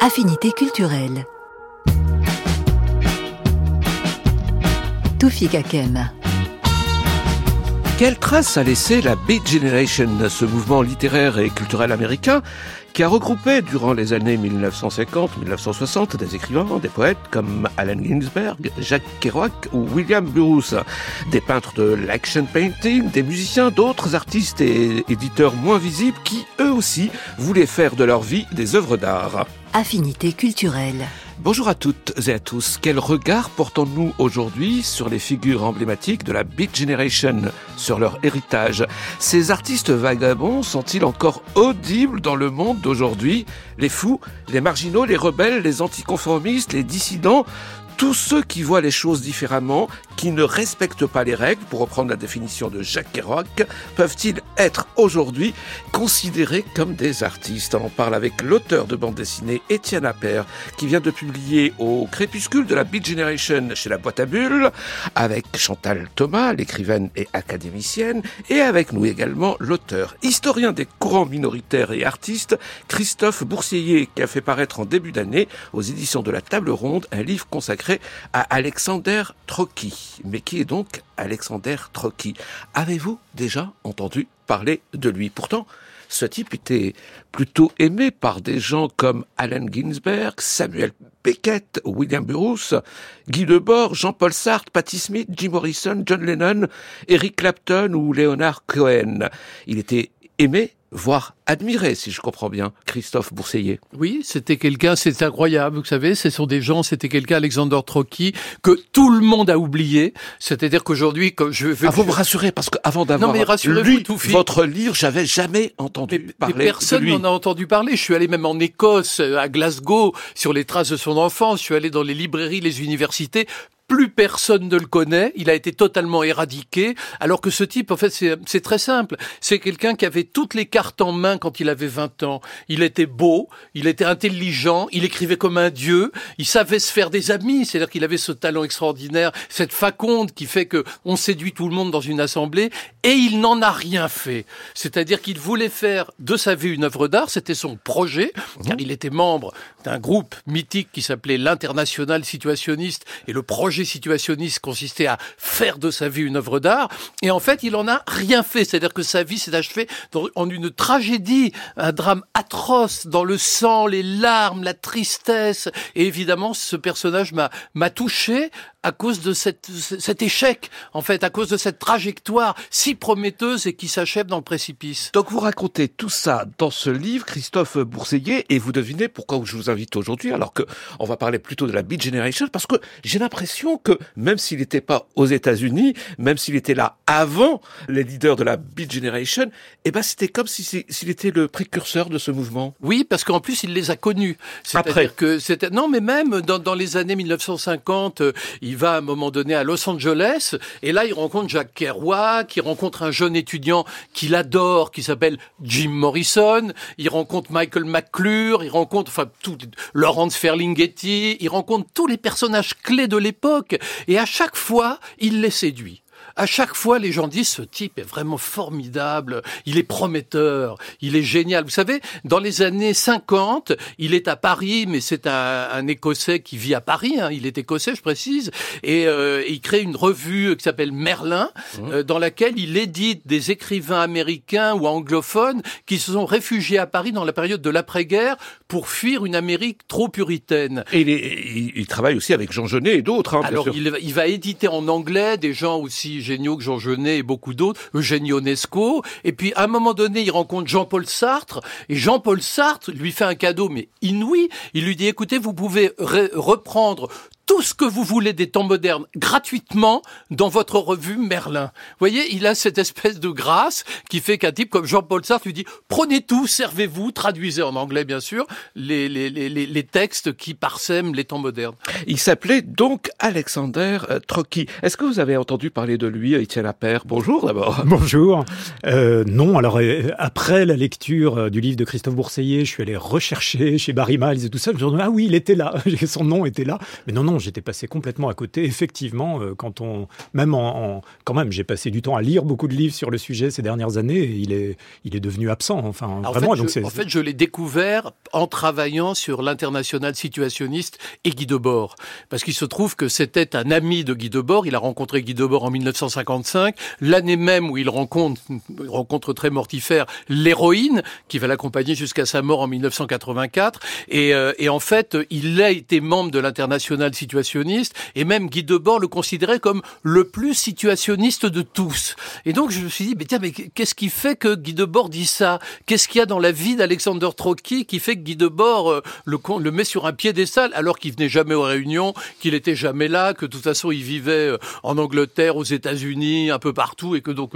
Affinité culturelle. Toufik Kakem. Quelle trace a laissé la Beat Generation, ce mouvement littéraire et culturel américain qui a regroupé durant les années 1950-1960 des écrivains, des poètes comme Allen Ginsberg, Jacques Kerouac ou William Burroughs, des peintres de l'action painting, des musiciens, d'autres artistes et éditeurs moins visibles qui, eux aussi, voulaient faire de leur vie des œuvres d'art. Affinité culturelle. Bonjour à toutes et à tous. Quel regard portons-nous aujourd'hui sur les figures emblématiques de la Beat Generation, sur leur héritage? Ces artistes vagabonds sont-ils encore audibles dans le monde d'aujourd'hui? Les fous, les marginaux, les rebelles, les anticonformistes, les dissidents tous ceux qui voient les choses différemment, qui ne respectent pas les règles, pour reprendre la définition de Jacques Kerouac, peuvent-ils être aujourd'hui considérés comme des artistes? On parle avec l'auteur de bande dessinée Étienne Appert, qui vient de publier au crépuscule de la Beat Generation chez la boîte à bulles, avec Chantal Thomas, l'écrivaine et académicienne, et avec nous également l'auteur, historien des courants minoritaires et artistes, Christophe Boursier, qui a fait paraître en début d'année aux éditions de la Table Ronde un livre consacré à Alexander Trocky. Mais qui est donc Alexander Trocky Avez-vous déjà entendu parler de lui? Pourtant, ce type était plutôt aimé par des gens comme Allen Ginsberg, Samuel Beckett, William Burroughs, Guy Debord, Jean-Paul Sartre, Patti Smith, Jim Morrison, John Lennon, Eric Clapton ou Leonard Cohen. Il était aimé voire admiré, si je comprends bien, Christophe Bourseillet. Oui, c'était quelqu'un, c'est incroyable, vous savez, ce sont des gens, c'était quelqu'un, Alexander Trocky, que tout le monde a oublié. C'est-à-dire qu'aujourd'hui, quand je veux... Ah, vous me rassurez, parce qu'avant d'avoir lu votre livre, j'avais jamais entendu parler mais personne n'en a entendu parler. Je suis allé même en Écosse, à Glasgow, sur les traces de son enfance. Je suis allé dans les librairies, les universités plus personne ne le connaît, il a été totalement éradiqué, alors que ce type, en fait, c'est très simple. C'est quelqu'un qui avait toutes les cartes en main quand il avait 20 ans. Il était beau, il était intelligent, il écrivait comme un dieu, il savait se faire des amis, c'est-à-dire qu'il avait ce talent extraordinaire, cette faconde qui fait que on séduit tout le monde dans une assemblée, et il n'en a rien fait. C'est-à-dire qu'il voulait faire de sa vie une œuvre d'art, c'était son projet, car il était membre d'un groupe mythique qui s'appelait l'International Situationniste, et le projet situationniste consistait à faire de sa vie une œuvre d'art. Et en fait, il en a rien fait. C'est-à-dire que sa vie s'est achevée en une tragédie, un drame atroce dans le sang, les larmes, la tristesse. Et évidemment, ce personnage m'a, m'a touché à cause de cette, cet échec, en fait, à cause de cette trajectoire si prometteuse et qui s'achève dans le précipice. Donc vous racontez tout ça dans ce livre, Christophe Bourseillet, et vous devinez pourquoi je vous invite aujourd'hui, alors que on va parler plutôt de la Beat Generation, parce que j'ai l'impression que même s'il n'était pas aux États-Unis, même s'il était là avant les leaders de la Beat Generation, eh ben c'était comme si s'il était le précurseur de ce mouvement. Oui, parce qu'en plus il les a connus. Après que c'était non, mais même dans, dans les années 1950, il va à un moment donné à Los Angeles et là il rencontre Jack Kerouac, il rencontre un jeune étudiant qu'il adore qui s'appelle Jim Morrison, il rencontre Michael McClure, il rencontre enfin tout Laurence Ferlinghetti, il rencontre tous les personnages clés de l'époque et à chaque fois il les séduit à chaque fois, les gens disent ce type est vraiment formidable, il est prometteur, il est génial. Vous savez, dans les années 50, il est à Paris, mais c'est un, Écossais qui vit à Paris. Hein, il est écossais, je précise, et euh, il crée une revue qui s'appelle Merlin, mmh. euh, dans laquelle il édite des écrivains américains ou anglophones qui se sont réfugiés à Paris dans la période de l'après-guerre pour fuir une Amérique trop puritaine. Et il, il, travaille aussi avec Jean Genet et d'autres. Hein, Alors, il, il va éditer en anglais des gens aussi que Jean Genet et beaucoup d'autres, Eugène Ionesco. Et puis, à un moment donné, il rencontre Jean-Paul Sartre. Et Jean-Paul Sartre lui fait un cadeau, mais inouï. Il lui dit, écoutez, vous pouvez reprendre tout ce que vous voulez des temps modernes gratuitement dans votre revue Merlin. Vous voyez, il a cette espèce de grâce qui fait qu'un type comme Jean-Paul Sartre lui dit prenez tout, servez-vous, traduisez en anglais bien sûr les, les, les, les textes qui parsèment les temps modernes. Il s'appelait donc Alexander euh, Trocky. Est-ce que vous avez entendu parler de lui, Étienne Appert? Bonjour d'abord. Bonjour. Euh, non, alors euh, après la lecture euh, du livre de Christophe Bourseiller, je suis allé rechercher chez Barry Miles et tout ça. Je me suis dit, ah oui, il était là, son nom était là. Mais non, non, j'étais passé complètement à côté. Effectivement, quand on, même en, quand même, j'ai passé du temps à lire beaucoup de livres sur le sujet ces dernières années. Et il est, il est devenu absent. Enfin, vraiment. donc je, en fait, je l'ai découvert en travaillant sur l'international situationniste et Guy Debord, parce qu'il se trouve que c'était un ami de Guy Debord. Il a rencontré Guy Debord en 1955, l'année même où il rencontre, rencontre très mortifère, l'héroïne qui va l'accompagner jusqu'à sa mort en 1984. Et, euh, et en fait, il a été membre de l'international situationniste et même Guy Debord le considérait comme le plus situationniste de tous. Et donc je me suis dit, mais tiens, mais qu'est-ce qui fait que Guy Debord dit ça? Qu'est-ce qu'il y a dans la vie d'Alexander Trotsky qui fait que Guy Debord euh, le, le met sur un piédestal alors qu'il venait jamais aux réunions, qu'il était jamais là, que de toute façon il vivait euh, en Angleterre, aux États-Unis, un peu partout et que donc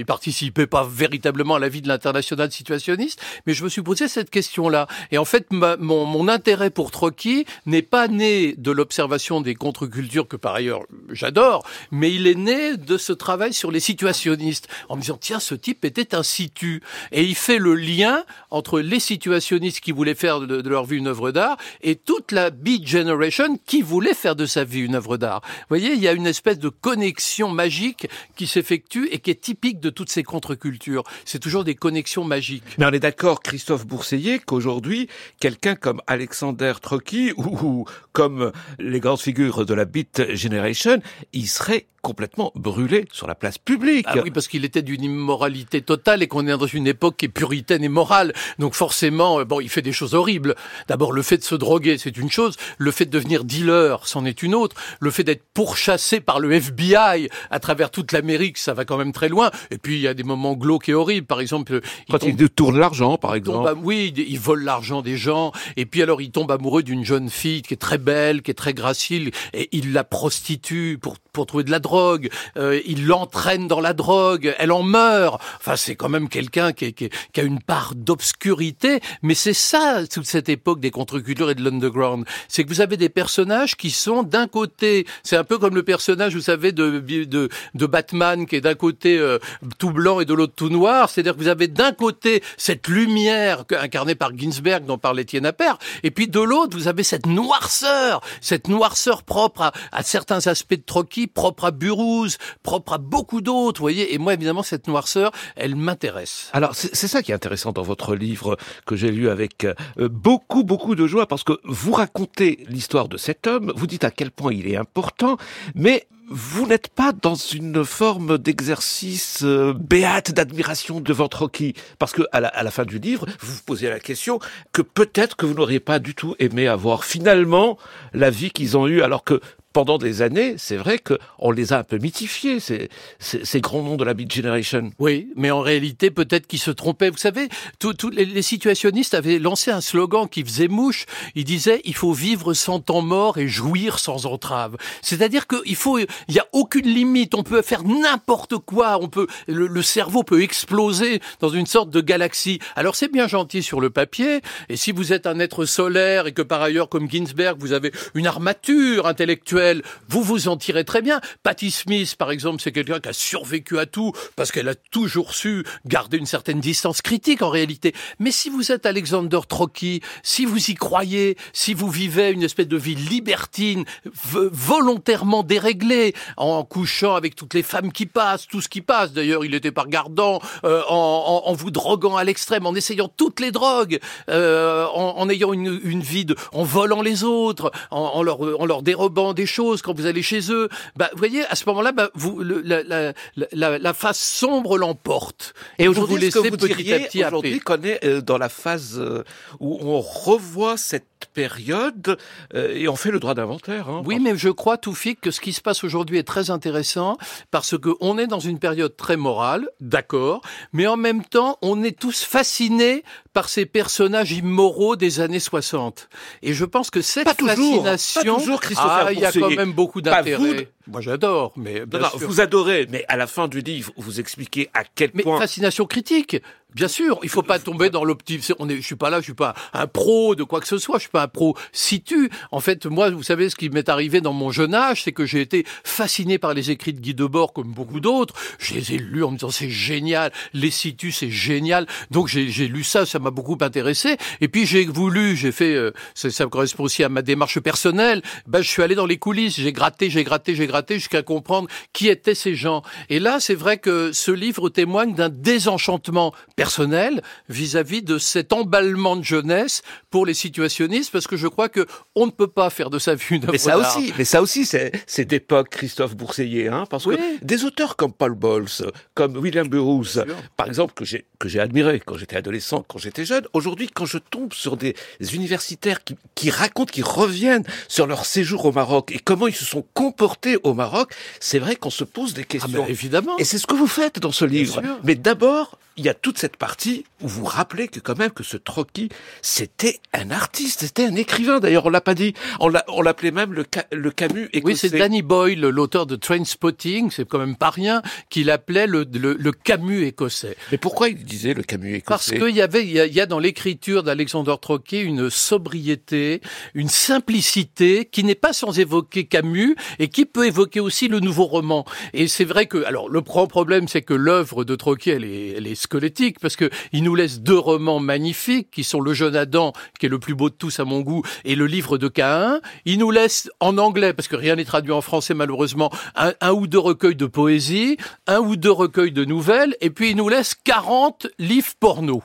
il participait pas véritablement à la vie de l'international situationniste. Mais je me suis posé cette question-là. Et en fait, mon, mon intérêt pour Trotsky n'est pas né de l'observation des contre-cultures que par ailleurs j'adore, mais il est né de ce travail sur les situationnistes en me disant tiens ce type était un situ et il fait le lien entre les situationnistes qui voulaient faire de, leur vie une œuvre d'art et toute la Beat Generation qui voulait faire de sa vie une œuvre d'art. Vous voyez, il y a une espèce de connexion magique qui s'effectue et qui est typique de toutes ces contre-cultures. C'est toujours des connexions magiques. Mais on est d'accord, Christophe Bourseiller, qu'aujourd'hui, quelqu'un comme Alexander Trocky ou, comme les grandes figures de la Beat Generation, il serait complètement brûlé sur la place publique. Ah oui, parce qu'il était d'une immoralité totale et qu'on est dans une époque qui est puritaine et morale. Donc forcément, euh, bon, il fait des choses horribles. D'abord, le fait de se droguer, c'est une chose. Le fait de devenir dealer, c'en est une autre. Le fait d'être pourchassé par le FBI à travers toute l'Amérique, ça va quand même très loin. Et puis, il y a des moments glauques et horribles. Par exemple, il quand il tourne l'argent, par exemple. oui, il vole l'argent des gens. Et puis alors, il tombe amoureux d'une jeune fille qui est très belle, qui est très gracile, et il la prostitue pour pour trouver de la drogue. Euh, il l'entraîne dans la drogue. Elle en meurt. Enfin, c'est quand même quelqu'un qui, qui, qui, a une part d'obscurité. Mais c'est ça toute cette époque des contre-cultures et de l'underground. C'est que vous avez des personnages qui sont d'un côté, c'est un peu comme le personnage, vous savez, de de, de Batman qui est d'un côté euh, tout blanc et de l'autre tout noir. C'est-à-dire que vous avez d'un côté cette lumière incarnée par Ginsberg dont parlait Appert, et puis de l'autre vous avez cette noirceur, cette noirceur propre à, à certains aspects de Trocky propre à Burroughs, propre à beaucoup d'autres, vous voyez. Et moi, évidemment, cette noirceur, elle m'intéresse. Alors, c'est ça qui est intéressant dans votre livre que j'ai lu avec euh, beaucoup, beaucoup de joie, parce que vous racontez l'histoire de cet homme, vous dites à quel point il est important, mais vous n'êtes pas dans une forme d'exercice euh, béate d'admiration devant Trocky, parce que à la, la, fin du livre, vous vous posez la question que peut-être que vous n'auriez pas du tout aimé avoir finalement la vie qu'ils ont eue, alors que pendant des années, c'est vrai qu'on les a un peu mythifiés, ces, ces, ces, grands noms de la Beat Generation. Oui, mais en réalité, peut-être qu'ils se trompaient. Vous savez, tous les, les, situationnistes avaient lancé un slogan qui faisait mouche. Ils disaient « il faut vivre sans temps mort et jouir sans entrave ». C'est-à-dire qu'il faut, il n'y a aucune limite. On peut faire n'importe quoi. On peut, le, le, cerveau peut exploser dans une sorte de galaxie. Alors c'est bien gentil sur le papier. Et si vous êtes un être solaire et que par ailleurs, comme Ginsberg, vous avez une armature intellectuelle vous vous en tirez très bien. Patty Smith, par exemple, c'est quelqu'un qui a survécu à tout parce qu'elle a toujours su garder une certaine distance critique en réalité. Mais si vous êtes Alexander Trocky, si vous y croyez, si vous vivez une espèce de vie libertine, volontairement déréglée, en couchant avec toutes les femmes qui passent, tout ce qui passe. D'ailleurs, il était pas regardant, euh, en, en, en, vous droguant à l'extrême, en essayant toutes les drogues, euh, en, en, ayant une, une vie de, en volant les autres, en, leur, en leur dérobant des choses quand vous allez chez eux. Bah, vous voyez, à ce moment-là, bah, vous, le, la, la, la, la, face sombre l'emporte. Et aujourd'hui, vous, vous petit à petit aujourd'hui qu'on est euh, dans la phase euh, où on revoit cette cette période euh, et on fait le droit d'inventaire. Hein, oui, mais je crois, Toufik, que ce qui se passe aujourd'hui est très intéressant parce que on est dans une période très morale, d'accord, mais en même temps, on est tous fascinés par ces personnages immoraux des années 60. Et je pense que cette pas toujours, fascination, pas toujours, Christopher ah, il y a quand même beaucoup d'intérêt. Moi, j'adore, mais bien Non, sûr. vous adorez, mais à la fin du livre, vous expliquez à quel Mais point. fascination critique, bien sûr. Il faut pas tomber dans l'optique. On est, je suis pas là, je suis pas un pro de quoi que ce soit. Je suis pas un pro situ. En fait, moi, vous savez, ce qui m'est arrivé dans mon jeune âge, c'est que j'ai été fasciné par les écrits de Guy Debord, comme beaucoup d'autres. Je les ai lus en me disant c'est génial, les situs c'est génial. Donc j'ai j'ai lu ça, ça m'a beaucoup intéressé. Et puis j'ai voulu, j'ai fait, euh, ça, ça correspond aussi à ma démarche personnelle. Ben, je suis allé dans les coulisses, j'ai gratté, j'ai gratté, j'ai gratté jusqu'à comprendre qui étaient ces gens. Et là, c'est vrai que ce livre témoigne d'un désenchantement personnel vis-à-vis de cet emballement de jeunesse pour les situationnistes, parce que je crois que on ne peut pas faire de sa vie une Mais ça aussi, mais ça aussi, c'est d'époque Christophe Bourseiller, hein, parce Oui. que des auteurs comme Paul Bowles, comme William Burroughs, par exemple, que j'ai que j'ai admiré quand j'étais adolescent, quand j'étais jeune. Aujourd'hui, quand je tombe sur des universitaires qui, qui racontent, qui reviennent sur leur séjour au Maroc et comment ils se sont comportés au Maroc, c'est vrai qu'on se pose des Ah questions. ben, évidemment. Et c'est ce que vous faites dans ce livre. Mais d'abord, il y a toute cette partie où vous rappelez que quand même que ce Trocky, c'était un artiste, c'était un écrivain. D'ailleurs, on l'a pas dit. On l'a- on l'appelait même le, Ca- le Camus écossais. Oui, c'est Danny Boyle, l'auteur de Trainspotting, c'est quand même pas rien, qu'il appelait le, le, le Camus écossais. Mais pourquoi il disait le Camus Parce écossais qu'il y avait, il y, a, y a dans l'écriture d'Alexander Troquet une sobriété, une simplicité qui n'est pas sans évoquer Camus et qui peut évoquer aussi le nouveau roman. Et c'est vrai que, alors, le grand problème, c'est que l'œuvre de Troquet, elle est, elle est squelettique parce que il nous laisse deux romans magnifiques qui sont Le Jeune Adam, qui est le plus beau de tous à mon goût, et le livre de Caïn. Il nous laisse en anglais, parce que rien n'est traduit en français malheureusement, un, un ou deux recueils de poésie, un ou deux recueils de nouvelles, et puis il nous laisse 40 livres porno.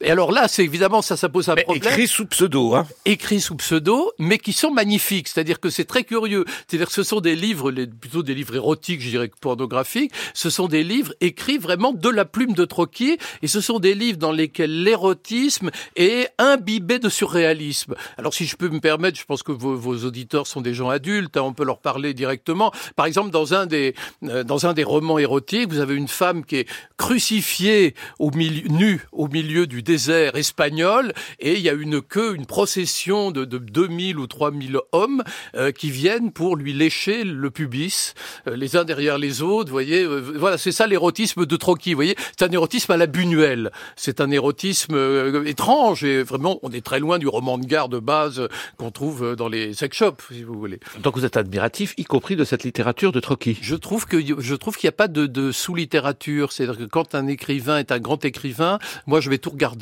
Et alors là, c'est évidemment ça, ça pose un Mais problème écrit sous pseudo, hein. écrits sous pseudo, mais qui sont magnifiques. C'est-à-dire que c'est très curieux. C'est-à-dire que ce sont des livres, plutôt des livres érotiques, je dirais que pornographiques. Ce sont des livres écrits vraiment de la plume de Troquier, et ce sont des livres dans lesquels l'érotisme est imbibé de surréalisme. Alors, si je peux me permettre, je pense que vos, vos auditeurs sont des gens adultes, hein, on peut leur parler directement. Par exemple, dans un des euh, dans un des romans érotiques, vous avez une femme qui est crucifiée au milieu, nue au milieu du désert espagnol, et il y a une queue, une procession de, de 2000 ou 3000 hommes euh, qui viennent pour lui lécher le pubis, euh, les uns derrière les autres. Vous voyez, euh, voilà, c'est ça l'érotisme de Trocky. Vous voyez, c'est un érotisme à la Buñuel. C'est un érotisme euh, étrange et vraiment, on est très loin du roman de gare de base qu'on trouve dans les sex shops, si vous voulez. Donc vous êtes admiratif, y compris de cette littérature de Trocky. Je trouve que je trouve qu'il n'y a pas de, de sous-littérature. C'est-à-dire que quand un écrivain est un grand écrivain, moi je vais tout regarder.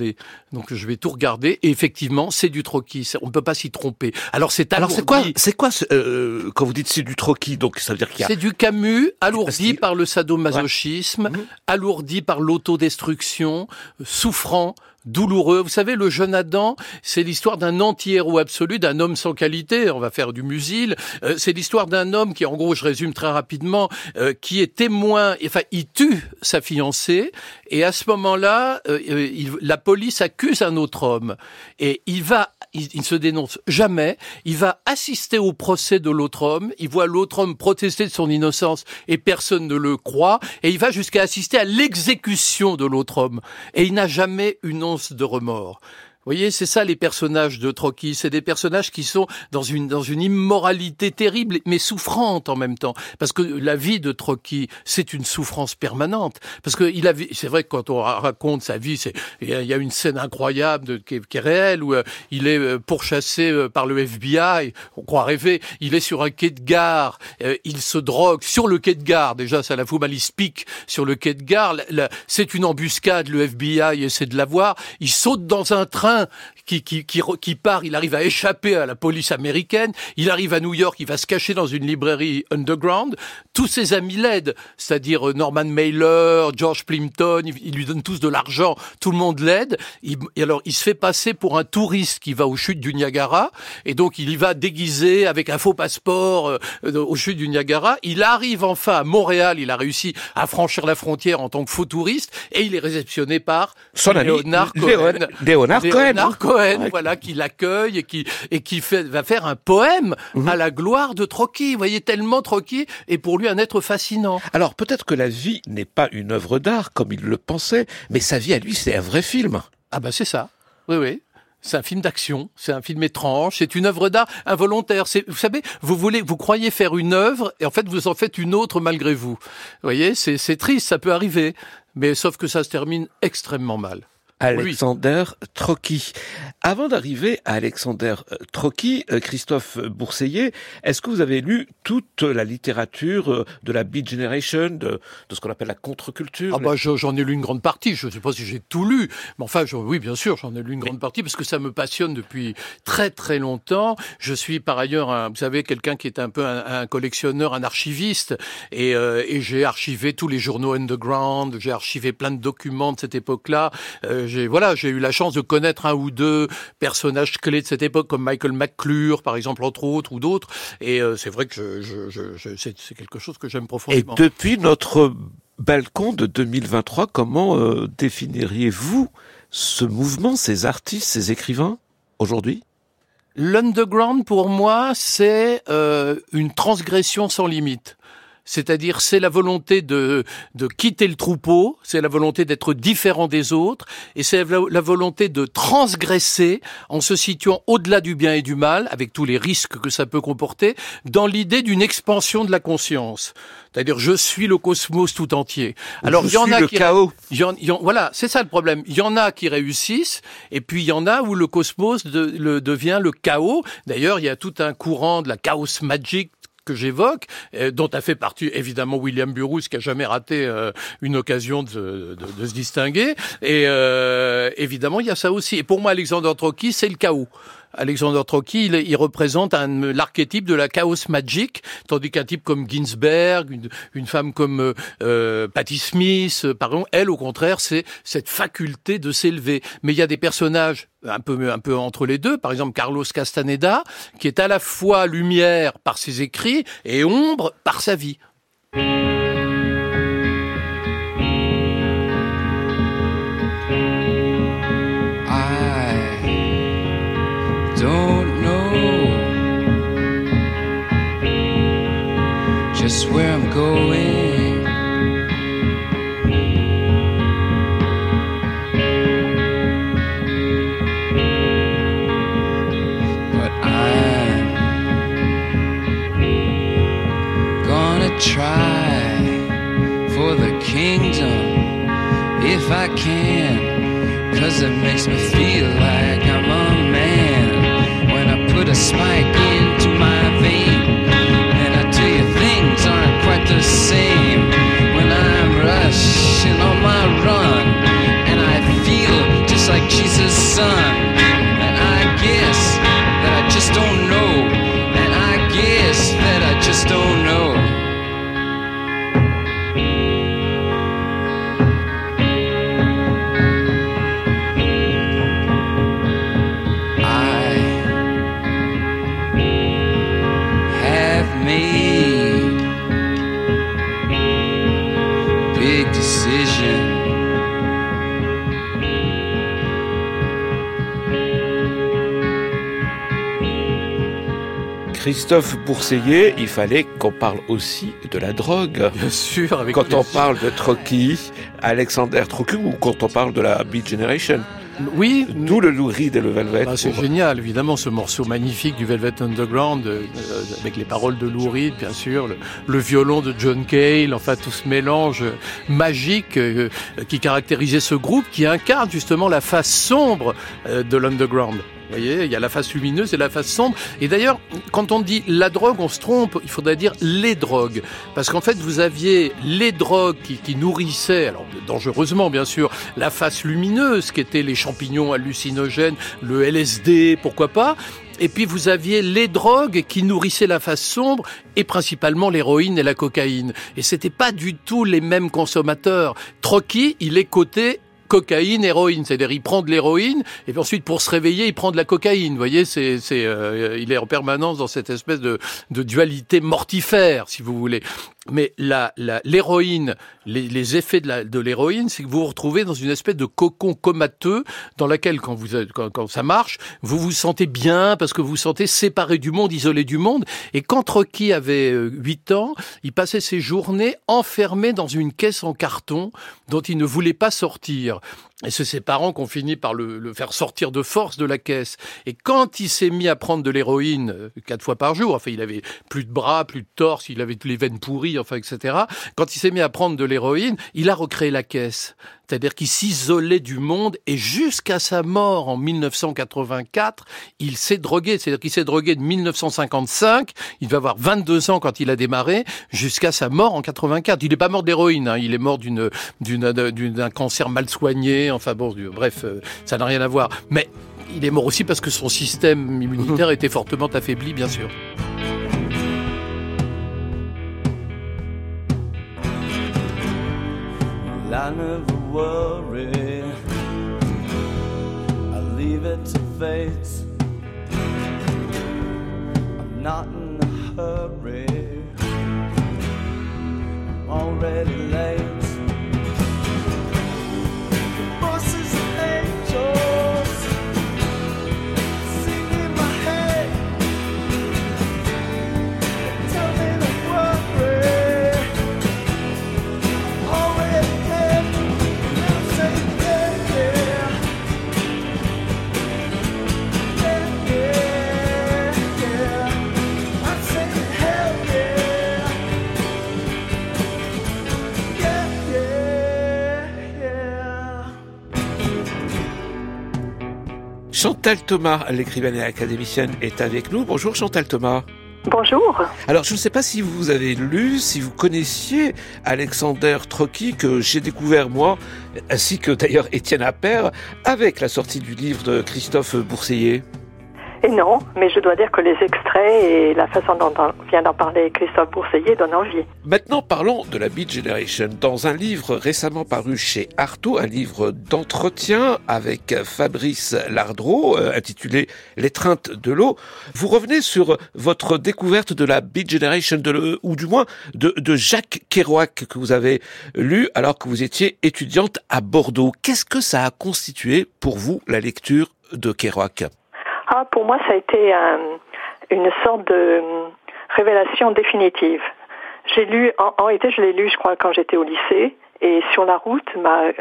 Donc je vais tout regarder et effectivement c'est du troquis. On ne peut pas s'y tromper. Alors c'est Alors c'est quoi, c'est quoi, euh, quand vous dites c'est du Trocky, donc ça veut dire qu'il y a C'est du Camus, alourdi par le sadomasochisme, alourdi par l'autodestruction, souffrant, douloureux. Vous savez, le jeune Adam, c'est l'histoire d'un anti-héros absolu, d'un homme sans qualité. On va faire du musil. Euh, c'est l'histoire d'un homme qui, en gros, je résume très rapidement, euh, qui est témoin. Enfin, il tue sa fiancée, et à ce moment-là, euh, euh, la police accuse un autre homme, et il va il, il ne se dénonce jamais. Il va assister au procès de l'autre homme. Il voit l'autre homme protester de son innocence et personne ne le croit. Et il va jusqu'à assister à l'exécution de l'autre homme. Et il n'a jamais une de remords. Voyez, c'est ça les personnages de Trocky. C'est des personnages qui sont dans une dans une immoralité terrible, mais souffrante en même temps. Parce que la vie de Trocky, c'est une souffrance permanente. Parce que il a, c'est vrai que quand on ra- raconte sa vie, c'est il y a- une scène incroyable de, qui, est, qui est réelle où euh, il est euh, pourchassé euh, par le FBI. On croit rêver. Il est sur un quai de gare. il se drogue sur le quai de gare. Déjà, ça la fout mal. Il se pique sur le quai de gare. C'est une embuscade. Le FBI essaie de l'avoir. Il saute dans un train humain qui, qui, qui, qui part, il arrive à échapper à la police américaine, il arrive à New York, il va se cacher dans une librairie underground, tous ses amis l'aident, c'est-à-dire euh, Norman Mailer, George Plimpton, ils, lui donnent tous de l'argent, tout le monde l'aide, et alors il se fait passer pour un touriste qui va aux chutes du Niagara, et donc il y va déguisé avec un faux passeport euh, aux chutes du Niagara, il arrive enfin à Montréal, il a réussi à franchir la frontière en tant que faux touriste, et il est réceptionné par son ami Léonard Cohen. Léonard Cohen. Cohen. Leonard Cohen, Ouais. voilà, qui l'accueille et qui et qui fait, va faire un poème Mhm. à la gloire de Trocky. Vous voyez tellement Trocky est pour lui un être fascinant. Alors peut-être que la vie n'est pas une œuvre d'art comme il le pensait, mais sa vie à lui, c'est un vrai film. Ah bah c'est ça. Oui oui. C'est un film d'action, c'est un film étrange, c'est une œuvre d'art involontaire. C'est, vous savez, vous voulez, vous croyez faire une œuvre et en fait vous en faites une autre malgré vous. Vous voyez, c'est, c'est triste, ça peut arriver, mais sauf que ça se termine extrêmement mal. Alexander Trocky. Avant d'arriver à Alexander euh, Trocky, euh, Christophe Bourseillet, est-ce que vous avez lu toute la littérature euh, de la Beat Generation, de, de ce qu'on appelle la contre-culture? Ah bah je- j'en ai lu une grande partie. Je ne sais pas si j'ai tout lu, mais enfin je- oui bien sûr j'en ai lu une grande partie parce que ça me passionne depuis très très longtemps. Je suis par ailleurs un, vous savez quelqu'un qui est un peu un, un collectionneur, un archiviste et, euh, et j'ai archivé tous les journaux underground. J'ai archivé plein de documents de cette époque-là. Euh, j'ai voilà j'ai eu la chance de connaître un ou deux personnages clés de cette époque comme Michael McClure par exemple entre autres ou d'autres. Et euh, c'est vrai que je, je, je, je- c'est c'est quelque chose que j'aime Et profondément. depuis notre balcon de 2023, comment euh, définiriez-vous ce mouvement, ces artistes, ces écrivains aujourd'hui? L'underground, pour moi, c'est euh, une transgression sans limite. C'est-à-dire, c'est la volonté de, de quitter le troupeau, c'est la volonté d'être différent des autres, et c'est la, la volonté de transgresser en se situant au-delà du bien et du mal, avec tous les risques que ça peut comporter, dans l'idée d'une expansion de la conscience. C'est-à-dire, je suis le cosmos tout entier. Alors, il y en a le qui chaos. il y en- il y en- voilà, c'est ça le problème. Il y en a qui réussissent, et puis il y en a où le cosmos de- le- devient le chaos. D'ailleurs, il y a tout un courant de la chaos magic que j'évoque, dont a fait partie évidemment William Burroughs, qui a jamais raté euh, une occasion de, de- de se distinguer. Et euh, évidemment, il y a ça aussi. Et pour moi, Alexander Trocky, c'est le chaos. Alexander Trocky, il, il représente l'archétype de la chaos magic, tandis qu'un type comme Ginsberg, une, une femme comme euh, euh, Patti Smith, euh, pardon, elle, au contraire, c'est cette faculté de s'élever. Mais il y a des personnages un peu, un peu entre les deux, par exemple Carlos Castaneda, qui est à la fois lumière par ses écrits et ombre par sa vie. If I can. Cause it makes me feel like I'm a man when I put a spike into my vein. And I tell you, things aren't quite the same when I'm rushing on my run. And I feel just like Jesus' son. Christophe Bourseillet, il fallait qu'on parle aussi de la drogue. Bien sûr, avec Quand on parle de Trocky, Alexander Trocky, ou quand on parle de la Beat Generation, Oui, d'où le Lou Reed et le Velvet. Bah, c'est pour- génial, évidemment, ce morceau magnifique du Velvet Underground, euh, euh, avec les paroles de Lou Reed, bien sûr, le, le violon de John Cale, enfin tout ce mélange magique euh, euh, qui caractérisait ce groupe, qui incarne justement la face sombre euh, de l'underground. Vous voyez, il y a la face lumineuse et la face sombre. Et d'ailleurs, quand on dit la drogue, on se trompe. Il faudrait dire les drogues. Parce qu'en fait, vous aviez les drogues qui, qui nourrissaient, alors dangereusement bien sûr, la face lumineuse, qui étaient les champignons hallucinogènes, le LSD, pourquoi pas. Et puis vous aviez les drogues qui nourrissaient la face sombre et principalement l'héroïne et la cocaïne. Et c'était pas du tout les mêmes consommateurs. Trocky, il est coté cocaïne, héroïne. C'est-à-dire, il prend de l'héroïne, et puis ensuite, pour se réveiller, il prend de la cocaïne. Vous voyez, c'est, c'est, euh, il est en permanence dans cette espèce de, de dualité mortifère, si vous voulez. Mais l'héroïne, les, les effets de, l'héroïne, c'est que vous vous retrouvez dans une espèce de cocon comateux dans laquelle, quand, vous, ça marche, vous vous sentez bien parce que vous vous sentez séparé du monde, isolé du monde. Et quand Rocky avait euh, 8 ans, il passait ses journées enfermé dans une caisse en carton dont il ne voulait pas sortir. Et c'est ses parents qui ont fini par le, le faire sortir de force de la caisse. Et quand il s'est mis à prendre de l'héroïne euh, quatre fois par jour, enfin il avait plus de bras, plus de torse, il avait les veines pourries, enfin etc. Quand il s'est mis à prendre de l'héroïne, il a recréé la caisse. C'est-à-dire qu'il s'isolait du monde et jusqu'à sa mort en 1984, il s'est drogué. C'est-à-dire qu'il s'est drogué de 1955, il va avoir 22 ans quand il a démarré, jusqu'à sa mort en 84. Il n'est pas mort d'héroïne, hein, il est mort d'une, d'une, d'une- d'un cancer mal soigné, enfin bon, du- bref, euh, ça n'a rien à voir. Mais il est mort aussi parce que son système immunitaire était fortement affaibli, bien sûr. I never worry. I leave it to fate. I'm not Chantal Thomas, l'écrivaine et académicienne, est avec nous. Bonjour Chantal Thomas. Bonjour. Alors, je ne sais pas si vous avez lu, si vous connaissiez Alexander Trocky, que j'ai découvert moi, ainsi que d'ailleurs Étienne Appert, avec la sortie du livre de Christophe Bourseiller. Et non, mais je dois dire que les extraits et la façon dont on vient d'en parler Christophe Bourseiller donnent envie. Maintenant, parlons de la Beat Generation. Dans un livre récemment paru chez Artaud, un livre d'entretien avec Fabrice Lardreau, euh, intitulé L'étreinte de l'eau, vous revenez sur votre découverte de la Beat Generation, de le- ou du moins de, de Jacques Kerouac, que vous avez lu alors que vous étiez étudiante à Bordeaux. Qu'est-ce que ça a constitué pour vous, la lecture de Kerouac? Ah, pour moi, ça a été un- une sorte de hum, révélation définitive. J'ai lu, en, en réalité, je l'ai lu, je crois, quand j'étais au lycée, et sur la route, euh,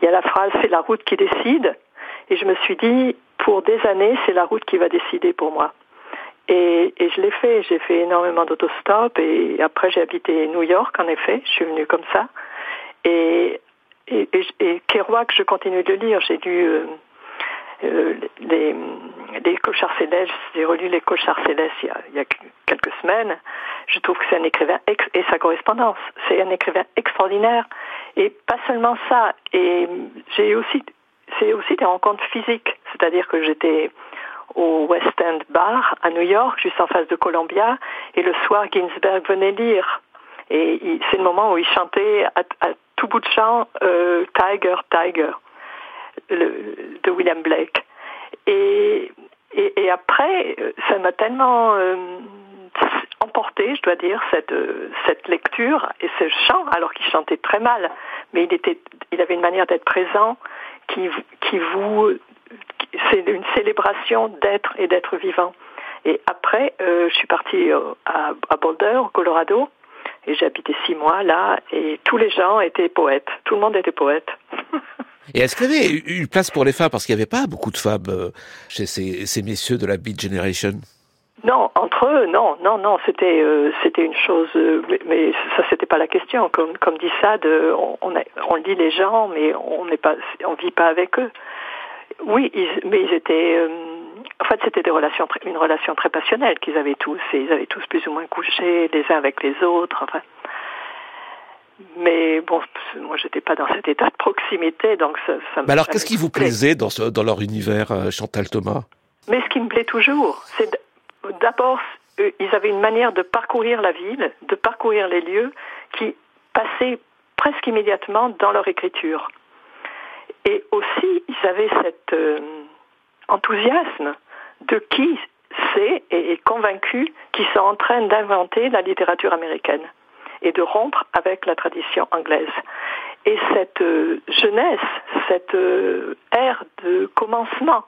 il y a la phrase "c'est la route qui décide", et je me suis dit, pour des années, c'est la route qui va décider pour moi. Et, et je l'ai fait, j'ai fait énormément d'autostop, et après j'ai habité New York, en effet, je suis venue comme ça. Et, et, et, Kerouac, je continue de lire, j'ai lu euh, les, les cochards célestes, j'ai relu les cochards célestes il y a, il y a quelques semaines. Je trouve que c'est un écrivain ex- et sa correspondance, c'est un écrivain extraordinaire. Et pas seulement ça. Et j'ai aussi, c'est aussi des rencontres physiques, c'est-à-dire que j'étais au West End Bar à New York, juste en face de Columbia, et le soir Ginsberg venait lire. Et c'est le moment où il chantait à, à tout bout de champ euh, Tiger, Tiger de William Blake. Et, et, après, ça m'a tellement euh, emporté, je dois dire, cette, cette lecture et ce chant, alors qu'il chantait très mal, mais il, était, il avait une manière d'être présent qui, qui vous... C'est une célébration d'être et d'être vivant. Et après, euh, je suis partie euh, à, à Boulder, au Colorado, et j'ai habité six mois là, et tous les gens étaient poètes. Tout le monde était poète. Et est-ce qu'il y avait une place pour les femmes? Parce qu'il n'y avait pas beaucoup de femmes euh, chez ces, messieurs de la Beat Generation. Non, entre eux, non, non, non, c'était euh, une chose, euh, mais, mais ça c'était pas la question. Comme comme dit Sade, on on, lit les gens, mais on n'est pas, on vit pas avec eux. Oui, mais ils étaient, en fait, c'était des relations, une relation très passionnelle qu'ils avaient tous, et ils avaient tous plus ou moins couché les uns avec les autres. Enfin, mais bon, moi j'étais pas dans cet état de proximité, donc ça. ça Mais alors, qu'est-ce qui vous plaisait dans, ce, dans leur univers, euh, Chantal Thomas? Mais ce qui me plaît toujours, c'est d'abord, ils avaient une manière de parcourir la ville, de parcourir les lieux qui passaient presque immédiatement dans leur écriture. Et aussi, ils avaient cet euh, enthousiasme de qui sait et est convaincu qu'ils sont en train d'inventer la littérature américaine et de rompre avec la tradition anglaise. Et cette euh, jeunesse, cette euh, ère de commencement,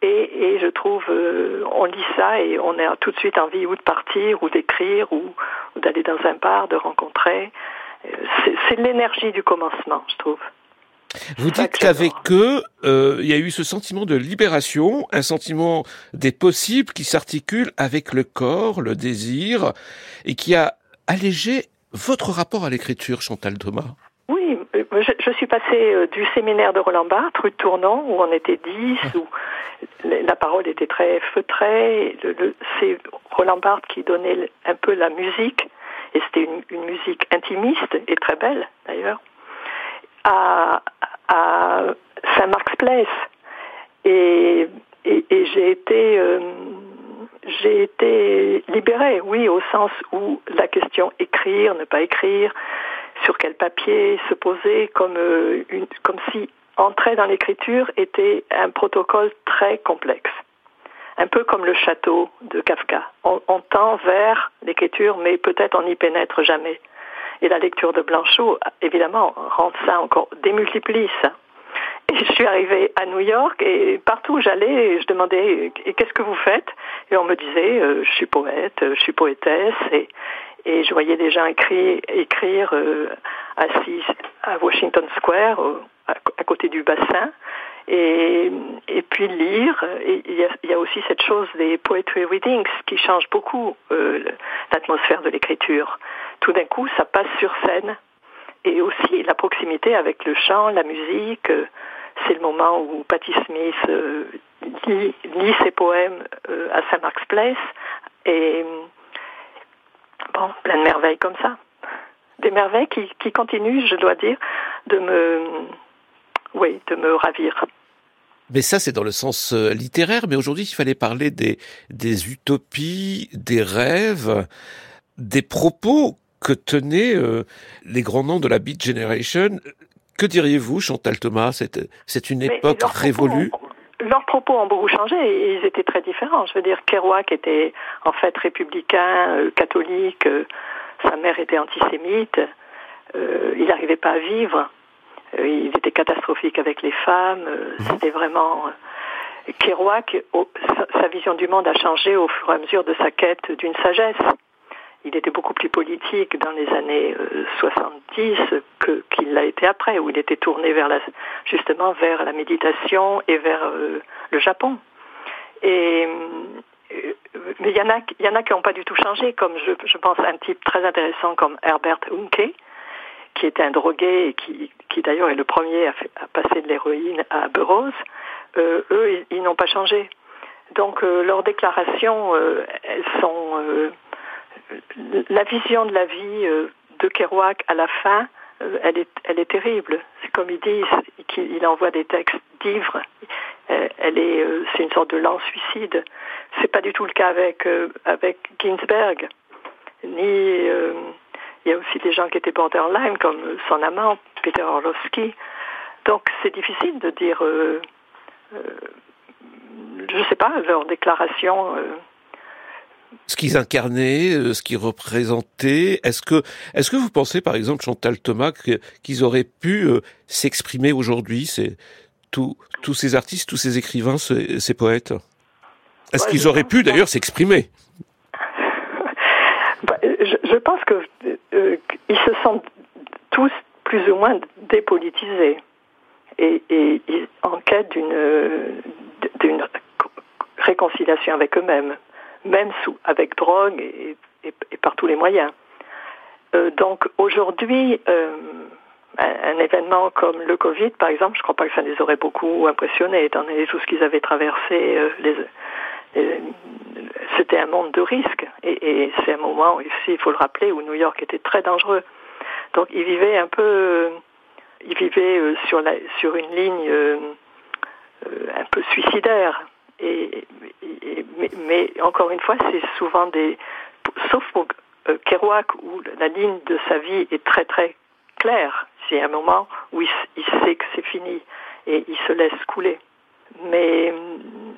et, et je trouve, euh, on lit ça et on a tout de suite envie ou de partir, ou d'écrire, ou, ou d'aller dans un bar, de rencontrer. C'est l'énergie du commencement, je trouve. Vous dites qu'avec eux, euh, il y a eu ce sentiment de libération, un sentiment des possibles qui s'articule avec le corps, le désir, et qui a allégé votre rapport à l'écriture, Chantal Thomas. Oui, euh, je, je suis passée euh, du séminaire de Roland Barthes, rue de Tournon, où on était dix, où le- la parole était très feutrée. C'est Roland Barthes qui donnait un peu la musique, et c'était une, une musique intimiste et très belle d'ailleurs, à, à Saint-Marc's Place. Et, et, et j'ai été, euh, j'ai été libérée, oui, au sens où la question écrire, ne pas écrire, sur quel papier se poser, comme, euh, une, comme si entrer dans l'écriture était un protocole très complexe. Un peu comme le château de Kafka. On, on tend vers l'écriture, mais peut-être on n'y pénètre jamais. Et la lecture de Blanchot, évidemment, rend ça encore, démultiplie ça. Et je suis arrivée à New York et partout où j'allais, je demandais et qu'est-ce que vous faites? Et on me disait euh, je suis poète, je suis poétesse et, et je voyais des gens écrire, écrire euh, assis à Washington Square, euh, à, à côté du bassin, et, et puis lire. Il y, y a aussi cette chose des poetry readings qui change beaucoup euh, l'atmosphère de l'écriture. Tout d'un coup, ça passe sur scène. Et aussi la proximité avec le chant, la musique. C'est le moment où Patti Smith euh, lit, ses poèmes euh, à St. Mark's Place. Et bon, plein de merveilles comme ça. Des merveilles qui, qui continuent, je dois dire, de me, oui, de me ravir. Mais ça, c'est dans le sens euh, littéraire. Mais aujourd'hui, il fallait parler des, des utopies, des rêves, des propos que tenaient les grands noms de la Beat Generation. Que diriez-vous, Chantal Thomas? C'est une époque propos révolue. ont- leurs propos ont beaucoup changé et ils étaient très différents. Je veux dire, Kerouac était en fait républicain, euh, catholique, euh, sa mère était antisémite, euh, il n'arrivait pas à vivre, il était catastrophique avec les femmes, euh, c'était vraiment... Kerouac, sa vision du monde a changé au fur et à mesure de sa quête d'une sagesse. Il était beaucoup plus politique dans les années euh, 70 que qu'il l'a été après, où il était tourné vers la, justement vers la méditation et vers euh, le Japon. Et euh, mais il y en a, y en a qui n'ont pas du tout changé, comme je, je pense un type très intéressant comme Herbert Unke, qui était un drogué et qui, qui d'ailleurs est le premier à, à passer de l'héroïne à Burroughs. Euh, eux, ils, n'ont pas changé. Donc euh, leurs déclarations, euh, elles sont euh, la vision de la vie euh, de Kerouac à la fin, euh, elle est, elle est terrible. C'est comme ils disent qu'il envoie des textes d'ivres. Euh, elle est, c'est une sorte de lent suicide. C'est pas du tout le cas avec avec Ginsberg. Ni il y a aussi des gens qui étaient borderline comme son amant Peter Orlovsky. Donc c'est difficile de dire. Je sais pas leur déclaration. Ce qu'ils incarnaient, euh, ce qu'ils représentaient. Est-ce que, est-ce que vous pensez, par exemple, Chantal Thomas, qu'ils auraient pu euh, s'exprimer aujourd'hui, ces, tous, tous ces artistes, tous ces écrivains, ces, ces poètes? Est-ce Ouais, qu'ils auraient pu d'ailleurs s'exprimer? Bah, je, je pense que euh, ils se sentent tous plus ou moins dépolitisés. Et, et, et en quête d'une d'une réconciliation avec eux-mêmes, même sous avec drogue et, et- et par tous les moyens. Euh, donc aujourd'hui, euh, un, un événement comme le Covid, par exemple, je ne crois pas que ça les aurait beaucoup impressionnés, étant donné tout ce qu'ils avaient traversé, euh, les, c'était un monde de risques. Et, et c'est un moment aussi, il faut le rappeler, où New York était très dangereux. Donc ils vivaient un peu, ils vivaient euh, sur, la, sur une ligne euh, un peu suicidaire. Et, et- mais, mais encore une fois, c'est souvent des, sauf pour euh, Kerouac où la ligne de sa vie est très très claire. C'est un moment où il, il sait que c'est fini et il se laisse couler. Mais hum,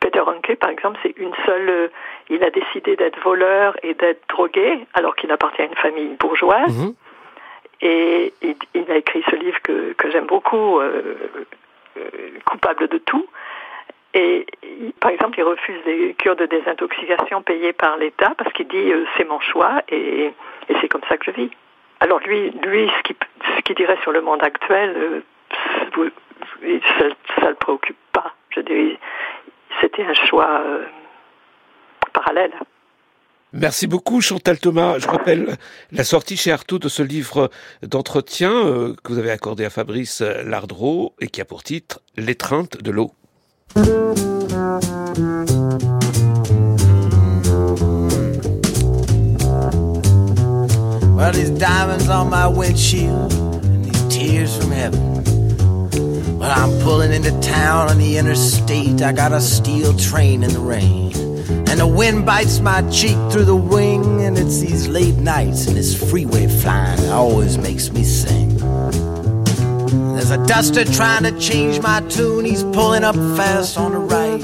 Peter Hanke, par exemple, c'est une seule. euh, il a décidé d'être voleur et d'être drogué, alors qu'il appartient à une famille bourgeoise. Mhm. Et il, il a écrit ce livre que, que j'aime beaucoup, euh, euh, Coupable de tout. Et par exemple, il refuse les cures de désintoxication payées par l'État parce qu'il dit euh, c'est mon choix et, c'est comme ça que je vis. Alors lui, lui, ce qu'il dirait sur le monde actuel, euh, ça, ça le préoccupe pas. Je dirais, c'était un choix euh, parallèle. Merci beaucoup Chantal Thomas. Je rappelle la sortie chez Artaud de ce livre d'entretien que vous avez accordé à Fabrice Lardreau et qui a pour titre L'étreinte de l'eau. Well, these diamonds on my windshield and these tears from heaven. Well, I'm pulling into town on the interstate. I got a steel train in the rain. And the wind bites my cheek through the wing. And it's these late nights and this freeway flying always makes me sing. There's a duster trying to change my tune. He's pulling up fast on the right,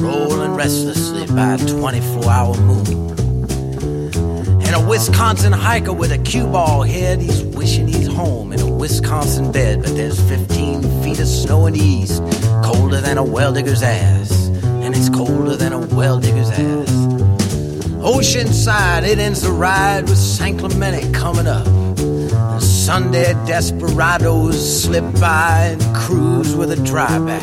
rolling restlessly by a 24 hour moon. And a Wisconsin hiker with a cue ball head, he's wishing he's home in a Wisconsin bed. But there's 15 feet of snow in the east, colder than a well digger's ass. And it's colder than a well digger's ass. Oceanside, it ends the ride with San Clemente coming up. Sunday desperados slip by and cruise with a dryback.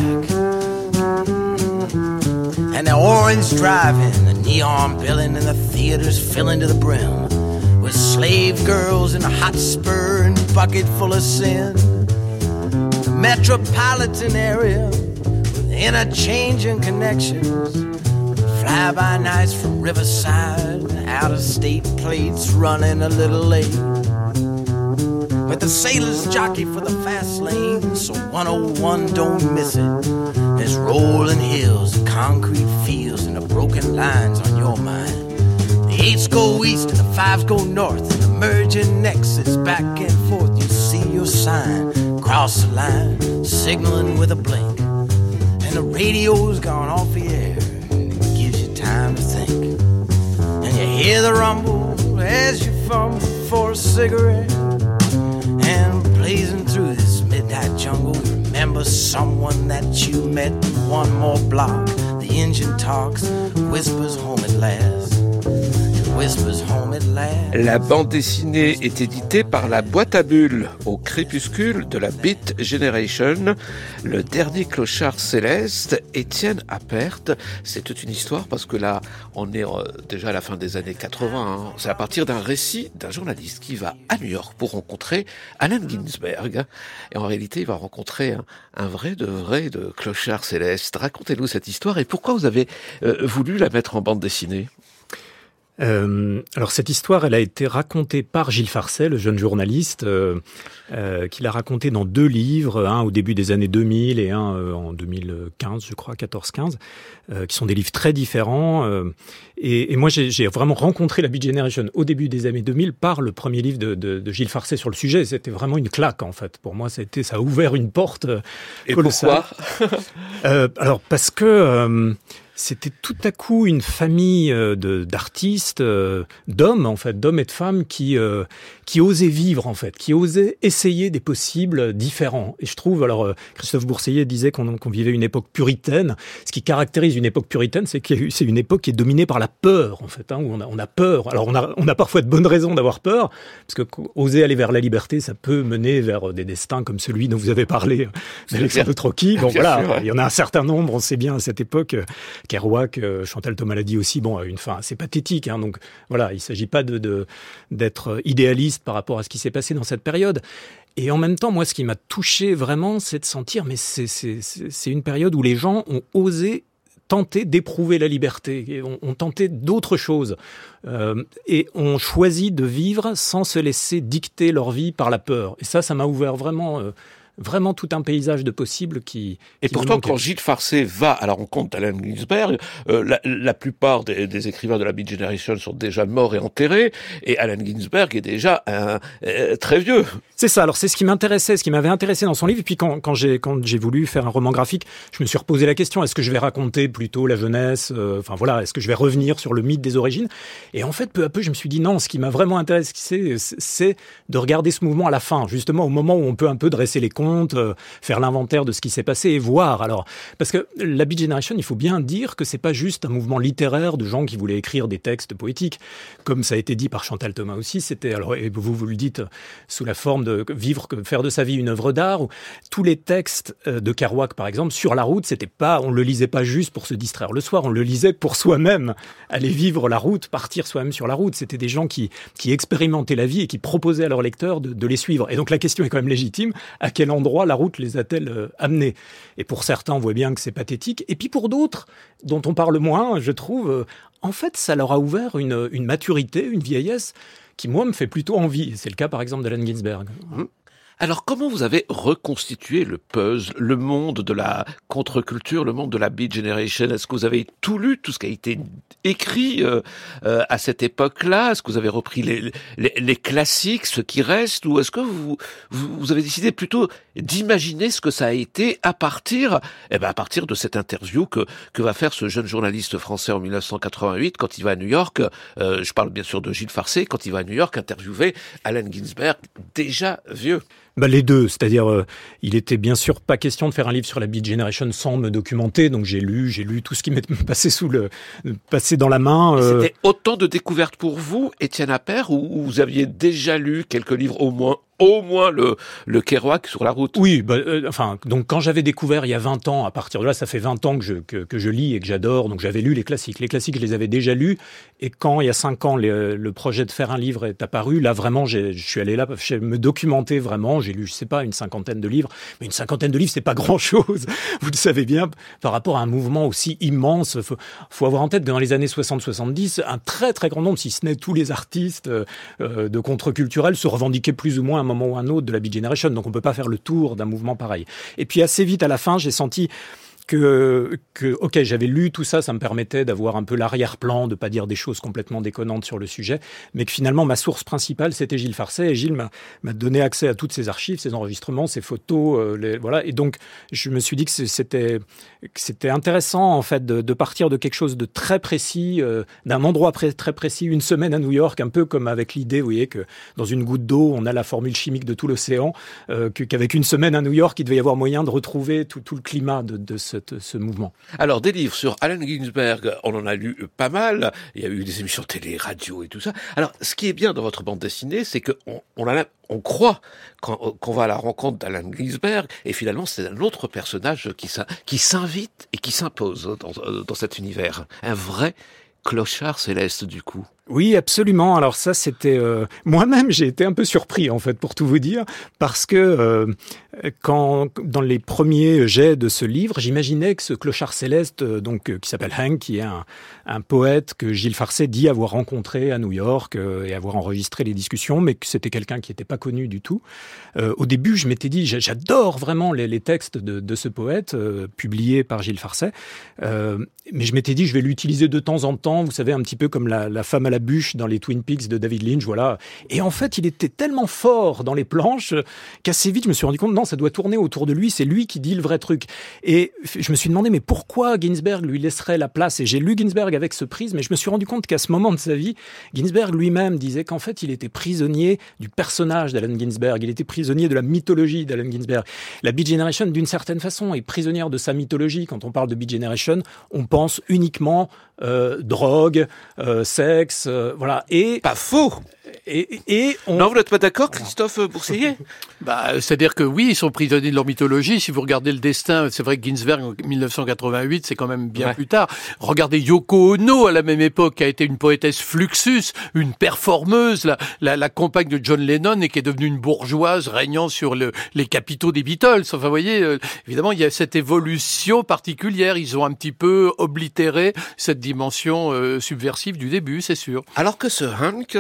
And the orange driving, the neon billing, and the theaters filling to the brim with slave girls in a hot spur and bucket full of sin. The metropolitan area with interchanging connections. Fly by nights from Riverside, out of state plates running a little late. But the sailors jockey for the fast lane, so 101 don't miss it. There's rolling hills, concrete fields, and the broken lines on your mind. The eights go east and the fives go north, and the merging nexus back and forth. You see your sign, cross the line, signaling with a blink. And the radio's gone off the air, and it gives you time to think. And you hear the rumble as you fumble for a cigarette. Jungle, remember someone that you met one more block. The engine talks, whispers home at last. La bande dessinée est éditée par la boîte à bulles au crépuscule de la Beat Generation. Le dernier clochard céleste, Étienne Appert. C'est toute une histoire parce que là, on est euh, déjà à la fin des années 80. hein. C'est à partir d'un récit d'un journaliste qui va à New York pour rencontrer Allen Ginsberg. Et en réalité, il va rencontrer un, vrai de vrai de clochard céleste. Racontez-nous cette histoire et pourquoi vous avez euh, voulu la mettre en bande dessinée? Euh, alors cette histoire, elle a été racontée par Gilles Farcet, le jeune journaliste, euh, euh, qui l'a racontée dans deux livres, un au début des années 2000 et un euh, en 2015, je crois, 14-15, euh, qui sont des livres très différents. euh, et, et moi, j'ai vraiment rencontré la Beat Generation au début des années 2000 par le premier livre de, de, de Gilles Farcet sur le sujet. C'était vraiment une claque, en fait. Pour moi, ça a, été, ça a ouvert une porte Et colossale. pourquoi? Euh, alors parce que euh, c'était tout à coup une famille euh, d'artistes, euh, d'hommes en fait, d'hommes et de femmes qui euh, qui osaient vivre en fait, qui osaient essayer des possibles différents. Et je trouve, alors Christophe Bourseillet disait qu'on vivait une époque puritaine. Ce qui caractérise une époque puritaine, c'est que c'est une époque qui est dominée par la peur en fait, hein, où on a, on a peur. Alors on a on a parfois de bonnes raisons d'avoir peur, parce que qu- oser aller vers la liberté, ça peut mener vers des destins comme celui dont vous avez parlé, d'Alexandre Trocky. Bon voilà, sûr, ouais. il y en a un certain nombre, on sait bien à cette époque. Euh, Kerouac, euh, Chantal Thomas l'a dit aussi, bon, a une fin assez pathétique. Hein, donc voilà, il s'agit pas de d'être idéaliste par rapport à ce qui s'est passé dans cette période. Et en même temps, moi, ce qui m'a touché vraiment, c'est de sentir, mais c'est- une période où les gens ont osé tenter d'éprouver la liberté, et tenté d'autres choses, euh, et ont choisi de vivre sans se laisser dicter leur vie par la peur. Et ça, ça m'a ouvert vraiment euh, vraiment tout un paysage de possibles qui. Et qui pourtant, quand Gilles Farcé va à la rencontre d'Allen Ginsberg, euh, la, la plupart des, des écrivains de la Beat Generation sont déjà morts et enterrés, et Allen Ginsberg est déjà un, euh, très vieux. C'est ça. Alors c'est ce qui m'intéressait, ce qui m'avait intéressé dans son livre. Et puis quand, quand j'ai voulu faire un roman graphique, je me suis reposé la question est-ce que je vais raconter plutôt la jeunesse euh, Enfin voilà, est-ce que je vais revenir sur le mythe des origines? Et en fait, peu à peu, je me suis dit non. Ce qui m'a vraiment intéressé, c'est c'est de regarder ce mouvement à la fin, justement au moment où on peut un peu dresser les comptes, euh, faire l'inventaire de ce qui s'est passé et voir. Alors parce que la Beat Generation, il faut bien dire que c'est pas juste un mouvement littéraire de gens qui voulaient écrire des textes poétiques, comme ça a été dit par Chantal Thomas aussi. C'était alors et vous vous le dites sous la forme de vivre, faire de sa vie une œuvre d'art. Ou tous les textes euh, de Kerouac, par exemple, sur la route, c'était pas, on le lisait pas juste pour se distraire le soir, on le lisait pour soi-même, aller vivre la route, partir soi-même sur la route. C'était des gens qui qui expérimentaient la vie et qui proposaient à leurs lecteurs de, de les suivre. Et donc la question est quand même légitime à quel endroit la route les a-t-elle euh, amenés Et pour certains, on voit bien que c'est pathétique. Et puis pour d'autres, dont on parle moins, je trouve, euh, en fait, ça leur a ouvert une, une maturité, une vieillesse qui, moi, me fait plutôt envie. C'est le cas, par exemple, d'Allen Ginsberg. Alors, comment vous avez reconstitué le puzzle, le monde de la contre-culture, le monde de la Beat Generation? Est-ce que vous avez tout lu, tout ce qui a été écrit euh, euh, à cette époque-là? Est-ce que vous avez repris les, les, les classiques, ce qui reste? Ou est-ce que vous, vous, avez décidé plutôt d'imaginer ce que ça a été à partir, eh ben, à partir de cette interview que, que va faire ce jeune journaliste français en 1988 quand il va à New York euh, Je parle bien sûr de Gilles Farcé, quand il va à New York interviewer Allen Ginsberg, déjà vieux. Bah, les deux, c'est-à-dire, euh, il était bien sûr pas question de faire un livre sur la Beat Generation sans me documenter, donc j'ai lu, j'ai lu tout ce qui m'est passé sous le, passé dans la main. euh, C'était autant de découvertes pour vous, Étienne Appert, ou ou vous aviez déjà lu quelques livres au moins au moins le, le Kerouac sur la route. Oui, bah, euh, enfin, donc quand j'avais découvert il y a 20 ans, à partir de là, ça fait 20 ans que je, que, je lis et que j'adore, donc j'avais lu les classiques. Les classiques, je les avais déjà lus, et quand il y a 5 ans, les- le projet de faire un livre est apparu, là vraiment, je suis allé là, me documenter vraiment, j'ai lu, je sais pas, une cinquantaine de livres, mais une cinquantaine de livres, c'est pas grand-chose, vous le savez bien, par rapport à un mouvement aussi immense. Faut, faut avoir en tête que dans les années 60-70, un très très grand nombre, si ce n'est tous les artistes euh, euh, de contre-culturel, se revendiquaient plus ou moins un moment ou un autre de la Beat Generation. Donc on peut pas faire le tour d'un mouvement pareil. Et puis assez vite à la fin, j'ai senti que, ok, j'avais lu tout ça, ça me permettait d'avoir un peu l'arrière-plan, de pas dire des choses complètement déconnantes sur le sujet, mais que finalement ma source principale c'était Gilles Farcet et Gilles m'a donné accès à toutes ces archives, ces enregistrements, ces photos, euh, voilà. Et donc je me suis dit que c'était intéressant en fait de, partir de quelque chose de très précis, euh, d'un endroit très précis, une semaine à New York, un peu comme avec l'idée, vous voyez, que dans une goutte d'eau on a la formule chimique de tout l'océan, euh, qu'avec une semaine à New York il devait y avoir moyen de retrouver tout, le climat de, de mouvement. Alors, des livres sur Allen Ginsberg, on en a lu pas mal. Il y a eu des émissions télé, radio et tout ça. Alors, ce qui est bien dans votre bande dessinée, c'est que on, on, croit qu'on qu'on va à la rencontre d'Allen Ginsberg, et finalement, c'est un autre personnage qui s'in- qui s'invite et qui s'impose dans cet univers. Un vrai clochard céleste, du coup. Oui, absolument. Alors ça, c'était euh, moi-même, j'ai été un peu surpris en fait, pour tout vous dire, parce que euh, quand dans les premiers jets de ce livre, j'imaginais que ce clochard céleste, euh, donc qui s'appelle Hank, qui est un, poète que Gilles Farcet dit avoir rencontré à New York et avoir enregistré les discussions, mais que c'était quelqu'un qui n'était pas connu du tout. Au début, je m'étais dit, j'a- j'adore vraiment les, textes de, ce poète publiés par Gilles Farcet, mais je m'étais dit, je vais l'utiliser de temps en temps, vous savez, un petit peu comme la, la femme à la bûche dans les Twin Peaks de David Lynch, voilà. Et en fait, il était tellement fort dans les planches qu'assez vite, je me suis rendu compte, non, ça doit tourner autour de lui, c'est lui qui dit le vrai truc. Et je me suis demandé, mais pourquoi Ginsberg lui laisserait la place? Et j'ai lu Ginsberg avec ce prisme, mais je me suis rendu compte qu'à ce moment de sa vie, Ginsberg lui-même disait qu'en fait, il était prisonnier du personnage d'Allen Ginsberg, il était prisonnier de la mythologie d'Allen Ginsberg. La Beat Generation, d'une certaine façon, est prisonnière de sa mythologie. Quand on parle de Beat Generation, on pense uniquement euh, drogue, euh, sexe, voilà. Et, Pas faux et, et on... Non, vous n'êtes pas d'accord, Christophe Bourseiller Bah, c'est-à-dire que oui, ils sont prisonniers de leur mythologie. Si vous regardez le destin, c'est vrai que Ginsberg en 1988, c'est quand même bien Ouais. plus tard. Regardez Yoko Ono à la même époque, qui a été une poétesse fluxus, une performeuse, la, la, la compagne de John Lennon et qui est devenue une bourgeoise régnant sur le, les capitaux des Beatles. Enfin, vous voyez, euh, évidemment, il y a cette évolution particulière. Ils ont un petit peu oblitéré cette dimension euh, subversive du début, c'est sûr. Alors que ce Hank,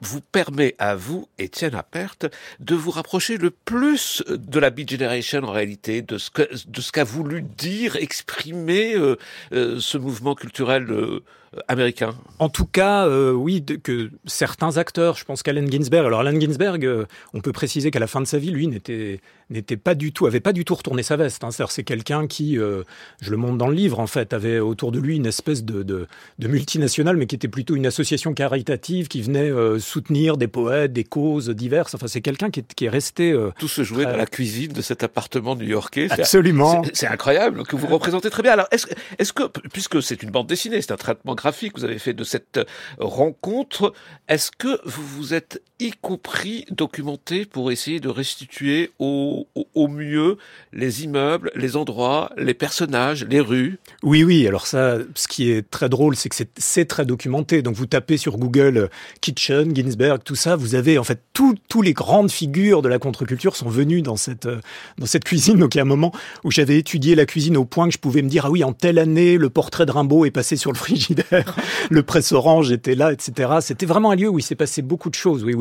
vous permet à vous, Étienne Appert, de vous rapprocher le plus de la Beat Generation en réalité, de ce que, de ce qu'a voulu dire, exprimer euh, euh, ce mouvement culturel euh, américain. En tout cas, euh, oui, que certains acteurs, je pense qu'Allen Ginsberg. Alors Allen Ginsberg, euh, on peut préciser qu'à la fin de sa vie, lui n'était n'était pas du tout, avait pas du tout retourné sa veste. Hein. C'est-à-dire, c'est quelqu'un qui, euh, je le montre dans le livre, en fait, avait autour de lui une espèce de, de, de multinationale, mais qui était plutôt une association caritative qui venait euh, soutenir des poètes, des causes diverses. Enfin, c'est quelqu'un qui est, qui est resté euh, Tout se jouait dans la cuisine de cet appartement new-yorkais. C'est- absolument. C'est incroyable que vous représentez très bien. Alors, est-ce est que, puisque c'est une bande dessinée, c'est un traitement graphique, vous avez fait de cette euh, rencontre, est-ce que vous vous êtes y compris documenté pour essayer de restituer au, au, mieux les immeubles, les endroits, les personnages, les rues Oui, oui. Alors ça, ce qui est très drôle, c'est que c'est- très documenté. Donc vous tapez sur Google euh, Kitchen, Ginsberg, tout ça, vous avez en fait tout- tous les grandes figures de la contre-culture sont venues dans cette euh, dans cette cuisine. Donc il y a un moment où j'avais étudié la cuisine au point que je pouvais me dire ah oui, en telle année, le portrait de Rimbaud est passé sur le frigidaire, le presse orange était là, etc. C'était vraiment un lieu où il s'est passé beaucoup de choses, oui,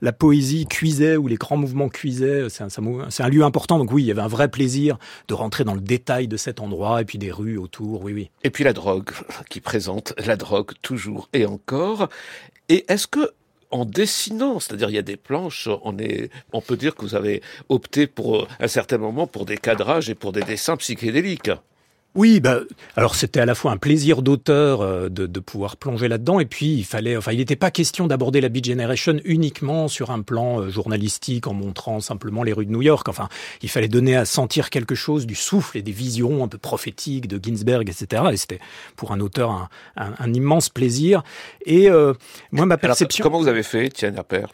la, poésie cuisait, où les grands mouvements cuisaient. C'est un, c'est un- un lieu important. Donc oui, il y avait un vrai plaisir de rentrer dans le détail de cet endroit et puis des rues autour. Oui, oui. Et puis la drogue, qui présente la drogue toujours et encore. Et est-ce que en dessinant, c'est-à-dire il y a des planches, on, est, on peut dire que vous avez opté pour euh, un certain moment pour des cadrages et pour des dessins psychédéliques? Oui, bah, alors c'était à la fois un plaisir d'auteur euh, de, de pouvoir plonger là-dedans, et puis il fallait, enfin, il n'était pas question d'aborder la Beat Generation uniquement sur un plan euh, journalistique en montrant simplement les rues de New York. Enfin, il fallait donner à sentir quelque chose du souffle et des visions un peu prophétiques de Ginsberg, etc. Et c'était pour un auteur un, un- un immense plaisir. Et euh, moi, ma Alors, perception. comment vous avez fait, Tiens Appert?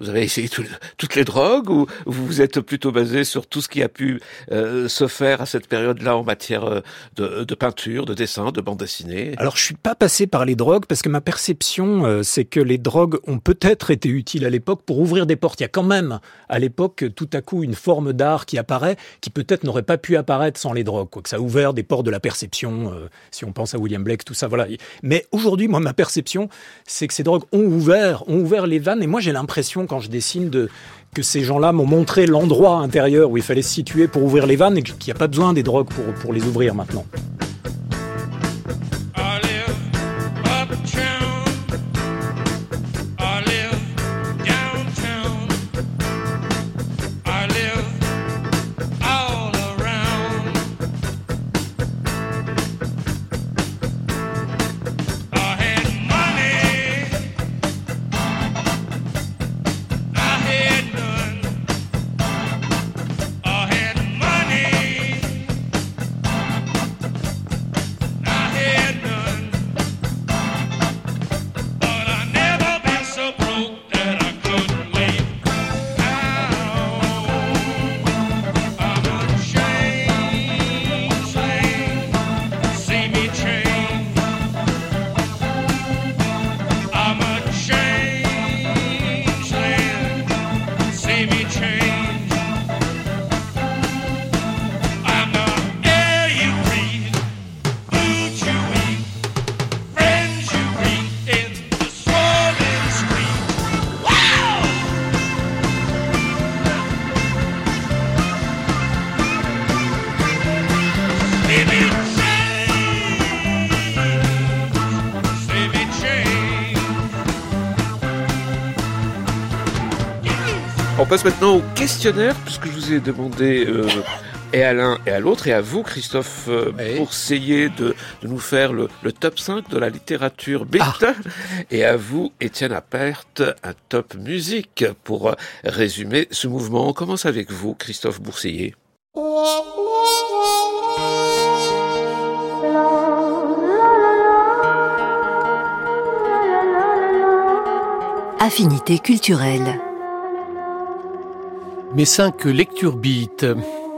Vous avez essayé tout- toutes les drogues ou vous vous êtes plutôt basé sur tout ce qui a pu euh, se faire à cette période-là en matière euh, de, peinture, de dessin, de bande dessinée Alors, je suis pas passé par les drogues parce que ma perception, euh, c'est que les drogues ont peut-être été utiles à l'époque pour ouvrir des portes. Il y a quand même, à l'époque, tout à coup, une forme d'art qui apparaît, qui peut-être n'aurait pas pu apparaître sans les drogues. Quoi. Que ça a ouvert des portes de la perception, euh, si on pense à William Blake, tout ça, voilà. Mais aujourd'hui, moi, ma perception, c'est que ces drogues ont ouvert, ont ouvert les vannes. Et moi, j'ai l'impression, quand je dessine, de que ces gens-là m'ont montré l'endroit intérieur où il fallait se situer pour ouvrir les vannes et qu'il n'y a pas besoin des drogues pour, pour les ouvrir maintenant. On passe maintenant au questionnaire, puisque je vous ai demandé euh, et à l'un et à l'autre, et à vous, Christophe euh, Oui. De, de nous faire le, le top 5 de la littérature beat, et à vous, Étienne Appert, un top musique pour euh, résumer ce mouvement. On commence avec vous, Christophe Bourseiller. Affinité culturelle. Mes cinq lectures beat.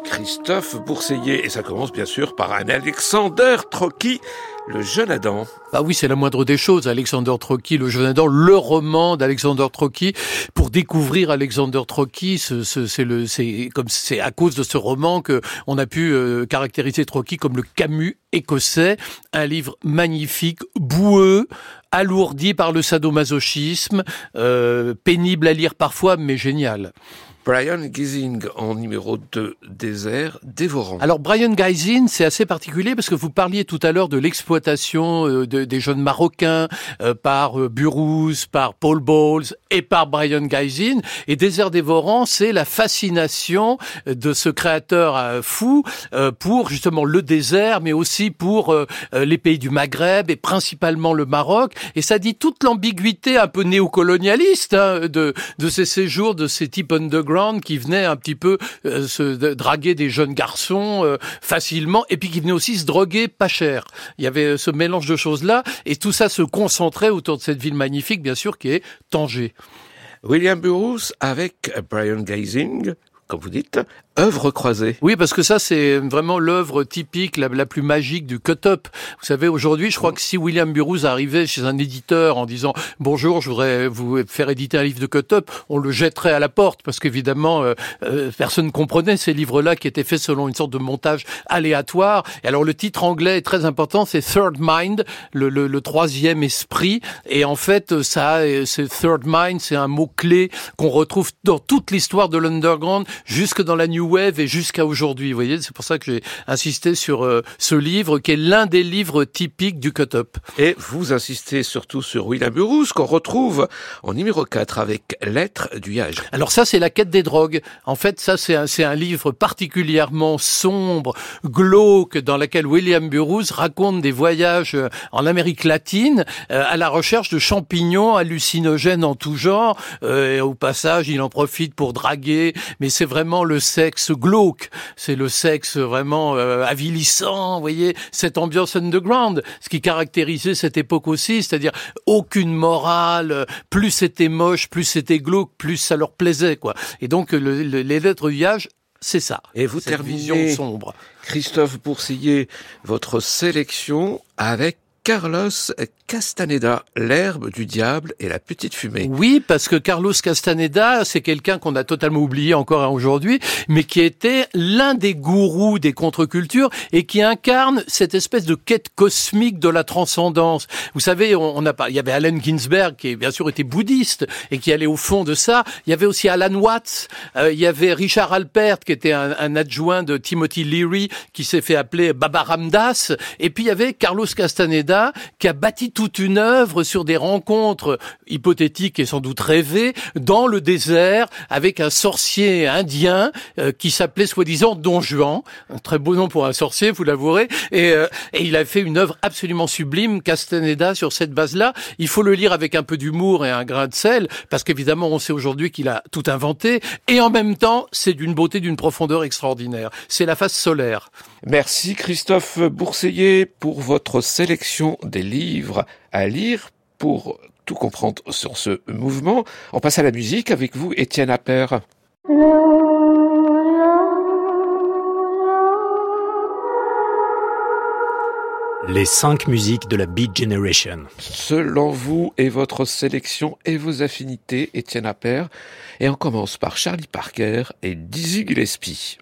Christophe Bourseiller, et ça commence bien sûr par un Alexander Trocky, le jeune Adam. Bah oui, c'est la moindre des choses. Alexander Trocky, le jeune Adam, le roman d'Alexander Trocky. Pour découvrir Alexander Trocky, ce- ce- c'est le, c'est comme c'est à cause de ce roman que on a pu euh, caractériser Trocky comme le Camus écossais. Un livre magnifique, boueux, alourdi par le sadomasochisme, euh, pénible à lire parfois, mais génial. Brian Giesing en numéro 2, Désert dévorant. Alors Brian Geising, c'est assez particulier parce que vous parliez tout à l'heure de l'exploitation euh, de- des jeunes Marocains euh, par euh, Burroughs, par Paul Bowles et par Brian Geising. Et Désert dévorant, c'est la fascination de ce créateur euh, fou euh, pour justement le désert, mais aussi pour euh, euh, les pays du Maghreb et principalement le Maroc. Et ça dit toute l'ambiguïté un peu néocolonialiste hein, de, de ces séjours, de ces types underground qui venaient un petit peu euh, se draguer des jeunes garçons euh, facilement et puis qui venaient aussi se droguer pas cher. Il y avait euh, ce mélange de choses-là et tout ça se concentrait autour de cette ville magnifique, bien sûr, qui est Tanger. William Burroughs avec Brian Giesing, comme vous dites, œuvre croisée. Oui, parce que ça, c'est vraiment l'œuvre typique, la, plus magique du cut-up. Vous savez, aujourd'hui, je crois que si William Burroughs arrivait chez un éditeur en disant « Bonjour, je voudrais vous faire éditer un livre de cut-up », on le jetterait à la porte, parce qu'évidemment, euh, euh, personne ne comprenait ces livres-là qui étaient faits selon une sorte de montage aléatoire. Et alors, le titre anglais est très important, c'est « Third Mind », le, le, le troisième esprit. Et en fait, ça, c'est « Third Mind », c'est un mot-clé qu'on retrouve dans toute l'histoire de l'underground, jusque dans la New Wave et jusqu'à aujourd'hui. Vous voyez, c'est pour ça que j'ai insisté sur euh, ce livre qui est l'un des livres typiques du cut-up. Et vous insistez surtout sur William Burroughs qu'on retrouve en numéro 4 avec Lettre du Yage. Alors ça, c'est la quête des drogues. En fait, ça, c'est un, un livre particulièrement sombre, glauque, dans lequel William Burroughs raconte des voyages euh, en Amérique latine euh, à la recherche de champignons hallucinogènes en tout genre. Euh, et au passage, il en profite pour draguer, mais c'est vraiment le sexe glauque. C'est le sexe vraiment euh, avilissant, vous voyez, cette ambiance underground, ce qui caractérisait cette époque aussi, c'est-à-dire aucune morale, euh, plus c'était moche, plus c'était glauque, plus ça leur plaisait, quoi. Et donc, le- le- les lettres Yage, c'est ça. Et vous terminez, vision sombre. Christophe Boursillet, votre sélection avec Carlos Castaneda, L'herbe du diable et la petite fumée. Oui, parce que Carlos Castaneda, c'est quelqu'un qu'on a totalement oublié encore aujourd'hui, mais qui était l'un des gourous des contre-cultures et qui incarne cette espèce de quête cosmique de la transcendance. Vous savez, on, on a pas, il y avait Allen Ginsberg qui bien sûr était bouddhiste et qui allait au fond de ça. Il y avait aussi Alan Watts, euh, il y avait Richard Alpert qui était un, un adjoint de Timothy Leary qui s'est fait appeler Baba Ramdas, et puis il y avait Carlos Castaneda qui a bâti toute une œuvre sur des rencontres hypothétiques et sans doute rêvées dans le désert avec un sorcier indien euh, qui s'appelait soi-disant Don Juan, un très beau nom pour un sorcier, vous l'avouerez, et, euh, et il a fait une œuvre absolument sublime, Castaneda, sur cette base-là. Il faut le lire avec un peu d'humour et un grain de sel, parce qu'évidemment, on sait aujourd'hui qu'il a tout inventé, et en même temps, c'est d'une beauté, d'une profondeur extraordinaire. C'est la face solaire. Merci Christophe Bourseillet pour votre sélection des livres à lire pour tout comprendre sur ce mouvement. On passe à la musique avec vous, Étienne Appert. Les cinq musiques de la Beat Generation. Selon vous et votre sélection et vos affinités, Étienne Appert. Et on commence par Charlie Parker et Dizzy Gillespie.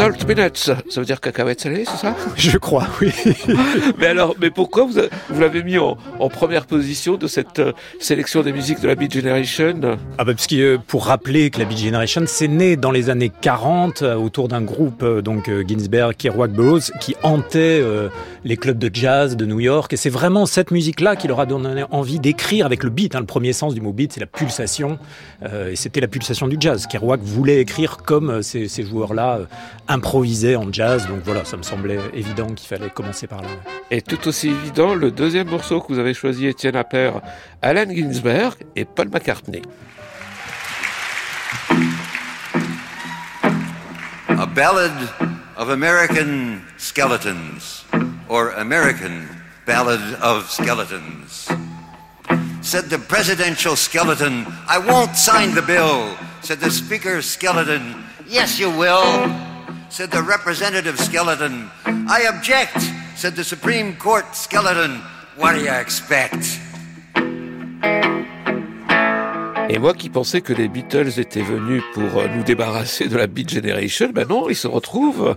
Salt Peanuts, ça veut dire cacahuètes salées, c'est ça? Je crois, oui. Mais alors, mais pourquoi vous, vous l'avez mis en, en première position de cette euh, sélection des musiques de la Beat Generation? Ah bah parce que euh, pour rappeler que la Beat Generation, c'est né dans les années 40 euh, autour d'un groupe donc Ginsberg, Kerouac, Burroughs qui hantait les clubs de jazz de New York et c'est vraiment cette musique-là qui leur a donné envie d'écrire avec le beat. hein. Le premier sens du mot beat, c'est la pulsation euh, et c'était la pulsation du jazz. Kerouac voulait écrire comme euh, ces, ces joueurs-là euh, improvisaient en jazz. Donc voilà, ça me semblait évident qu'il fallait commencer par là. Et tout aussi évident, le deuxième morceau que vous avez choisi, Étienne Appert, Alan Ginsberg et Paul McCartney. A ballad of American skeletons. or American Ballad of Skeletons. Said the presidential skeleton, I won't sign the bill. Said the speaker skeleton, yes you will. Said the representative skeleton, I object. Said the Supreme Court skeleton, what do you expect? Et moi qui pensais que les Beatles étaient venus pour euh, nous débarrasser de la Beat Generation, ben non, ils se retrouvent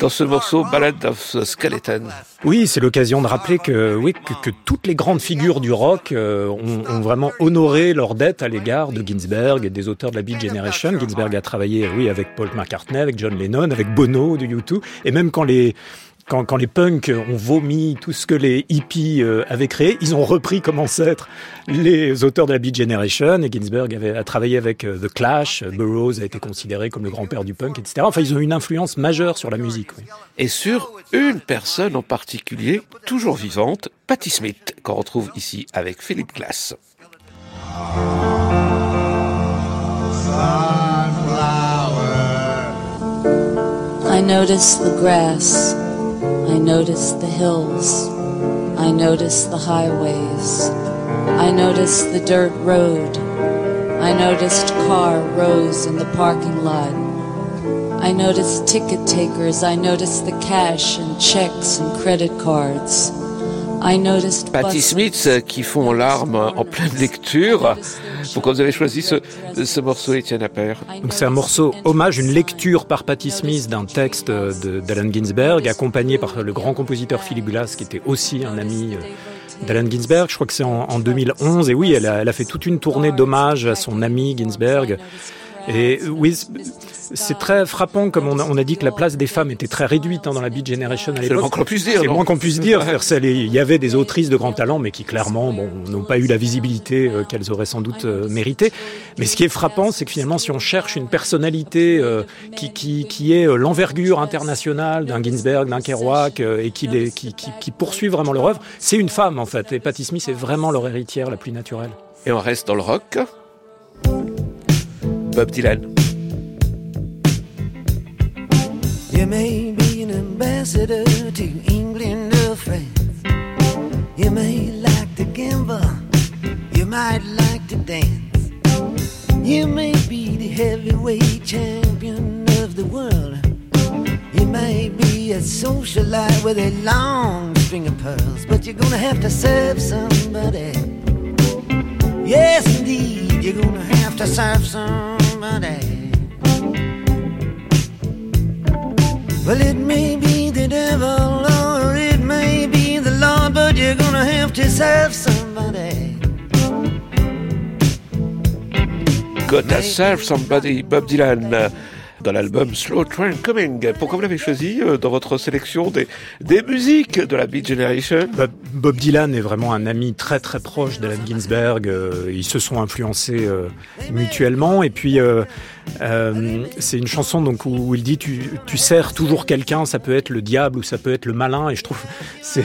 dans ce morceau Ballad of Skeleton. Oui, c'est l'occasion de rappeler que, oui, que, que toutes les grandes figures du rock euh, ont, ont vraiment honoré leur dette à l'égard de Ginsberg et des auteurs de la Beat Generation. Ginsberg a travaillé, oui, avec Paul McCartney, avec John Lennon, avec Bono de U2, et même quand les quand, quand les punks ont vomi tout ce que les hippies euh, avaient créé, ils ont repris comme ancêtres les auteurs de la Beat Generation. Et Ginsberg avait a travaillé avec euh, The Clash. Burroughs a été considéré comme le grand-père du punk, etc. Enfin, ils ont une influence majeure sur la musique. oui. Et sur une personne en particulier, toujours vivante, Patti Smith, qu'on retrouve ici avec Philippe Glass. I notice the grass. I notice the hills. I notice the highways. I notice the dirt road. I noticed car rows in the parking lot. I noticed ticket takers. I noticed the cash and checks and credit cards. I noticed Patti. Smith euh, qui fond en larmes en pleine lecture. Pourquoi vous avez choisi ce, ce morceau, Étienne Appert Donc c'est un morceau hommage, une lecture par Patti Smith d'un texte de- d'Allen Ginsberg, accompagné par le grand compositeur Philip Glass, qui était aussi un ami euh, d'Allen Ginsberg. Je crois que c'est en, en 2011. Et oui, elle a, elle a fait toute une tournée d'hommage à son ami Ginsberg. Et euh, oui, c'est- très frappant, comme on a, on a dit que la place des femmes était très réduite hein, dans la Beat Generation à C'est le l'époque. moins qu'on puisse dire. C'est le moins qu'on puisse dire. Il y avait des autrices de grand talent, mais qui clairement bon, n'ont pas eu la visibilité euh, qu'elles auraient sans doute euh, méritée. Mais ce qui est frappant, c'est que finalement, si on cherche une personnalité euh, qui, qui, qui est l'envergure internationale d'un Ginsberg, d'un Kerouac, et qui, les, qui, qui, qui poursuit vraiment leur œuvre, c'est une femme en fait. Et Patti Smith est vraiment leur héritière la plus naturelle. Et on reste dans le rock. Bob Dylan. You may be an ambassador to England or France. You may like to gamble. You might like to dance. You may be the heavyweight champion of the world. You may be a socialite with a long string of pearls, but you're gonna have to serve somebody. Yes, indeed, you're gonna have to serve somebody. Well, it may be the devil or it may be the Lord, but you're gonna have to serve somebody. Gotta Serve Somebody, Bob Dylan, dans l'album Slow Train Coming. Pourquoi vous l'avez choisi euh, dans votre sélection des, des musiques de la Beat Generation? Bob, Bob Dylan est vraiment un ami très très proche d'Allen Ginsberg. euh, ils se sont influencés euh, mutuellement. Et puis euh, c'est une chanson donc où, où il dit tu, tu sers toujours quelqu'un. Ça peut être le diable ou ça peut être le malin. Et je trouve c'est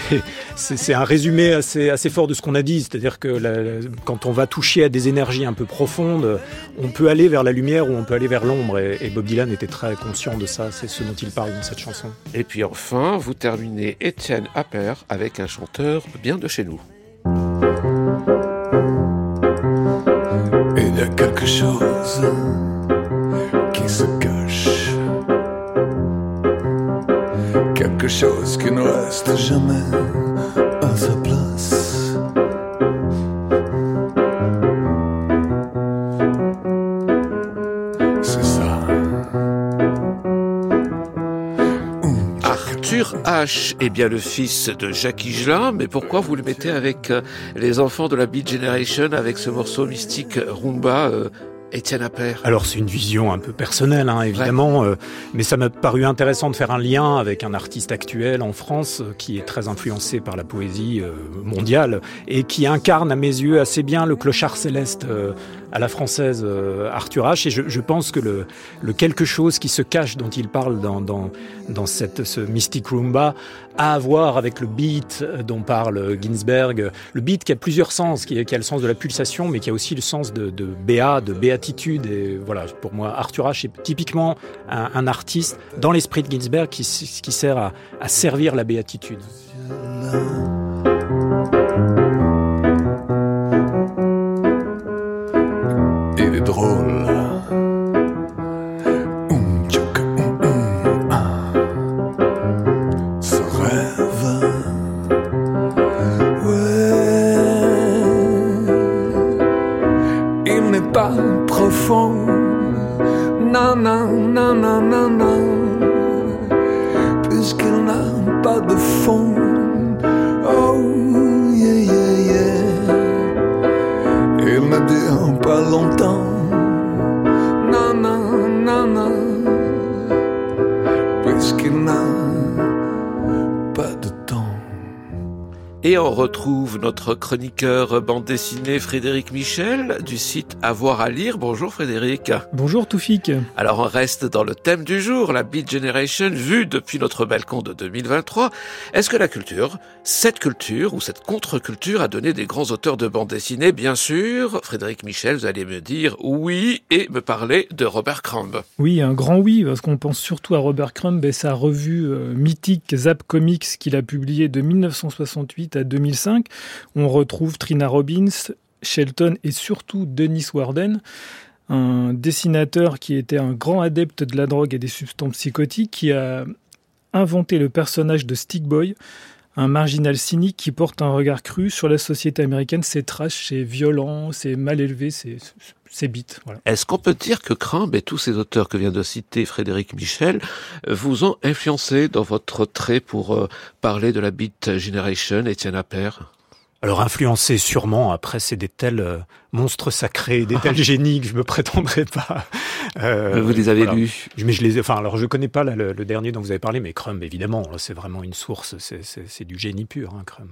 c'est un résumé assez assez fort de ce qu'on a dit. C'est-à-dire que la- quand on va toucher à des énergies un peu profondes, on peut aller vers la lumière ou on peut aller vers l'ombre. Et, et Bob Dylan était très conscient de ça. C'est ce dont il parle dans cette chanson. Et puis enfin, vous terminez Étienne Appert avec un chanteur bien de chez nous. Il y a quelque chose qui se cache. Quelque chose qui ne reste jamais à sa place. C'est ça. Arthur H est bien le fils de Jacques Higelin, mais pourquoi vous le mettez avec euh, les enfants de la Beat Generation, avec ce morceau mystique Rumba, euh, Étienne Appert. Alors c'est une vision un peu personnelle, hein, évidemment, euh, mais ça m'a paru intéressant de faire un lien avec un artiste actuel en France euh, qui est très influencé par la poésie euh, mondiale et qui incarne à mes yeux assez bien le clochard céleste euh, à la française euh, Arthur H. Et je, pense que le, quelque chose qui se cache dont il parle dans, dans, cette, ce Mystic Roomba a à voir avec le beat dont parle Ginsberg. Le beat qui a plusieurs sens, qui, a le sens de la pulsation, mais qui a aussi le sens de, de béa, de béatitude. Et voilà, pour moi, Arthur H est typiquement un, artiste dans l'esprit de Ginsberg qui, sert à servir la béatitude. Chroniqueur bande dessinée Frédéric Michel du site Avoir à lire. Bonjour Frédéric. Bonjour Toufik. Alors on reste dans le thème du jour, la Beat Generation vue depuis notre balcon de 2023. Est-ce que la culture, cette culture ou cette contre-culture a donné des grands auteurs de bande dessinée? Bien sûr, Frédéric Michel, vous allez me dire oui et me parler de Robert Crumb. Oui, un grand oui, parce qu'on pense surtout à Robert Crumb et sa revue euh, mythique Zap Comics qu'il a publiée de 1968 à 2005. On retrouve Trina Robbins, Shelton et surtout Dennis Warden, un dessinateur qui était un grand adepte de la drogue et des substances psychotiques, qui a inventé le personnage de Stick Boy, un marginal cynique qui porte un regard cru sur la société américaine. C'est trash, c'est violent, c'est mal élevé, c'est c'est. Est-ce qu'on peut dire que Crumb et tous ces auteurs que vient de citer Frédéric Michel vous ont influencé dans votre trait pour euh, parler de la Beat Generation, Étienne Appert? Alors influencé sûrement, après c'est des tels euh, monstres sacrés, des tels génies que je me prétendrai pas. Euh, vous les avez voilà. lus Mais je les enfin alors je connais pas là, le, le dernier dont vous avez parlé, mais Crumb évidemment, c'est vraiment une source, c'est- du génie pur, hein, Crumb.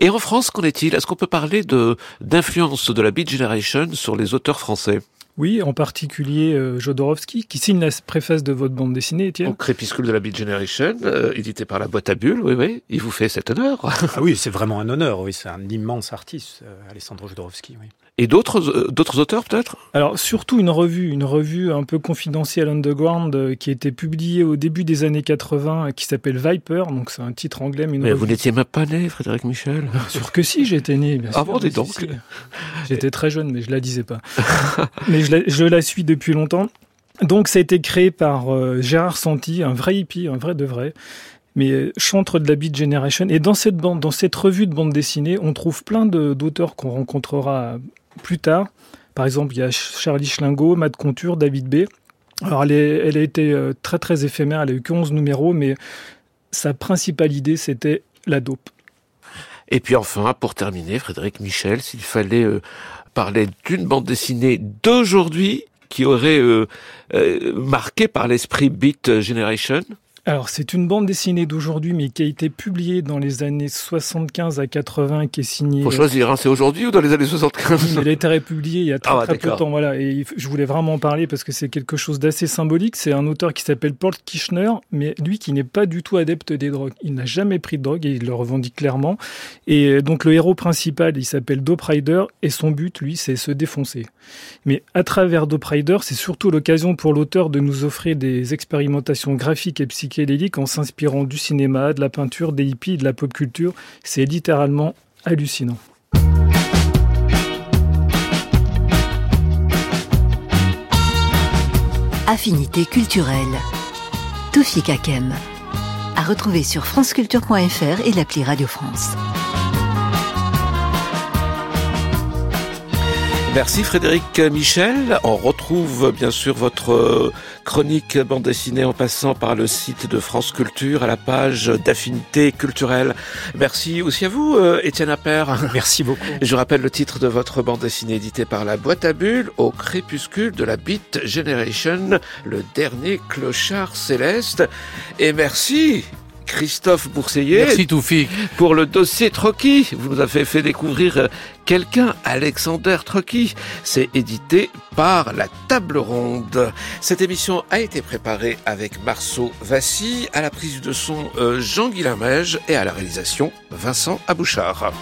Et en France, qu'en est-il? Est-ce qu'on peut parler de d'influence de la Beat Generation sur les auteurs français? Oui, en particulier euh, Jodorowsky, qui signe la préface de votre bande dessinée, Étienne. Au Crépuscule de la Beat Generation, euh, édité par la boîte à bulles, oui, oui, il vous fait cet honneur. Ah oui, c'est vraiment un honneur, oui, c'est un immense artiste, euh, Alessandro Jodorowsky, oui. Et d'autres euh, d'autres auteurs peut-être? Alors surtout une revue, une revue un peu confidentielle underground euh, qui a été publiée au début des années 80 euh, qui s'appelle Viper, donc c'est un titre anglais mais une Mais revue. vous n'étiez même pas né, Frédéric Michel. Sûr que si, j'étais né. Bien Ah sûr, bon, dis donc. si, si. J'étais très jeune, mais je la disais pas. mais je la, je la suis depuis longtemps. Donc ça a été créé par euh, Gérard Santi, un vrai hippie, un vrai de vrai, mais euh, chantre de la Beat Generation. Et dans cette bande, dans cette revue de bande dessinée, on trouve plein d'auteurs qu'on rencontrera plus tard. Par exemple, il y a Ch- Charlie Schlingo, Matt Conture, David B. Alors elle, a été euh, très très éphémère, elle a eu que 11 numéros, mais sa principale idée c'était la dope. Et puis enfin, pour terminer, Frédéric Michel, s'il fallait euh, parler d'une bande dessinée d'aujourd'hui qui aurait euh, marqué par l'esprit Beat Generation. Alors, c'est une bande dessinée d'aujourd'hui, mais qui a été publiée dans les années 75 à 80, qui est signée. Faut choisir, hein, c'est aujourd'hui ou dans les années 75 Elle a été republiée il y a très, Ah, très peu de temps, voilà. Et je voulais vraiment en parler parce que c'est quelque chose d'assez symbolique. C'est un auteur qui s'appelle Paul Kirchner, mais lui qui n'est pas du tout adepte des drogues. Il n'a jamais pris de drogue et il le revendique clairement. Et euh, donc, le héros principal, il s'appelle Dope Rider et son but, lui, c'est se défoncer. Mais à travers Dope Rider, c'est surtout l'occasion pour l'auteur de nous offrir des expérimentations graphiques et psychédéliques en s'inspirant du cinéma, de la peinture, des hippies, de la pop culture. C'est littéralement hallucinant. Affinité culturelle. Toufik Hakem. À retrouver sur franceculture.fr et l'appli Radio France. Merci Frédéric Michel. On retrouve bien sûr votre euh, chronique bande dessinée en passant par le site de France Culture à la page d'affinité culturelle. Merci aussi à vous, euh, Étienne Appert. Merci beaucoup. Je rappelle le titre de votre bande dessinée éditée par la boîte à bulles au crépuscule de la Beat Generation, le dernier clochard céleste. Et merci Christophe Bourseillet Merci Toufik. pour le dossier Trocky. Vous nous avez fait découvrir euh, quelqu'un, Alexander Trocky. C'est édité par la Table Ronde. Cette émission a été préparée avec Marceau Vassy, à la prise de son euh, Jean-Guilain Mège et à la réalisation Vincent Abouchard.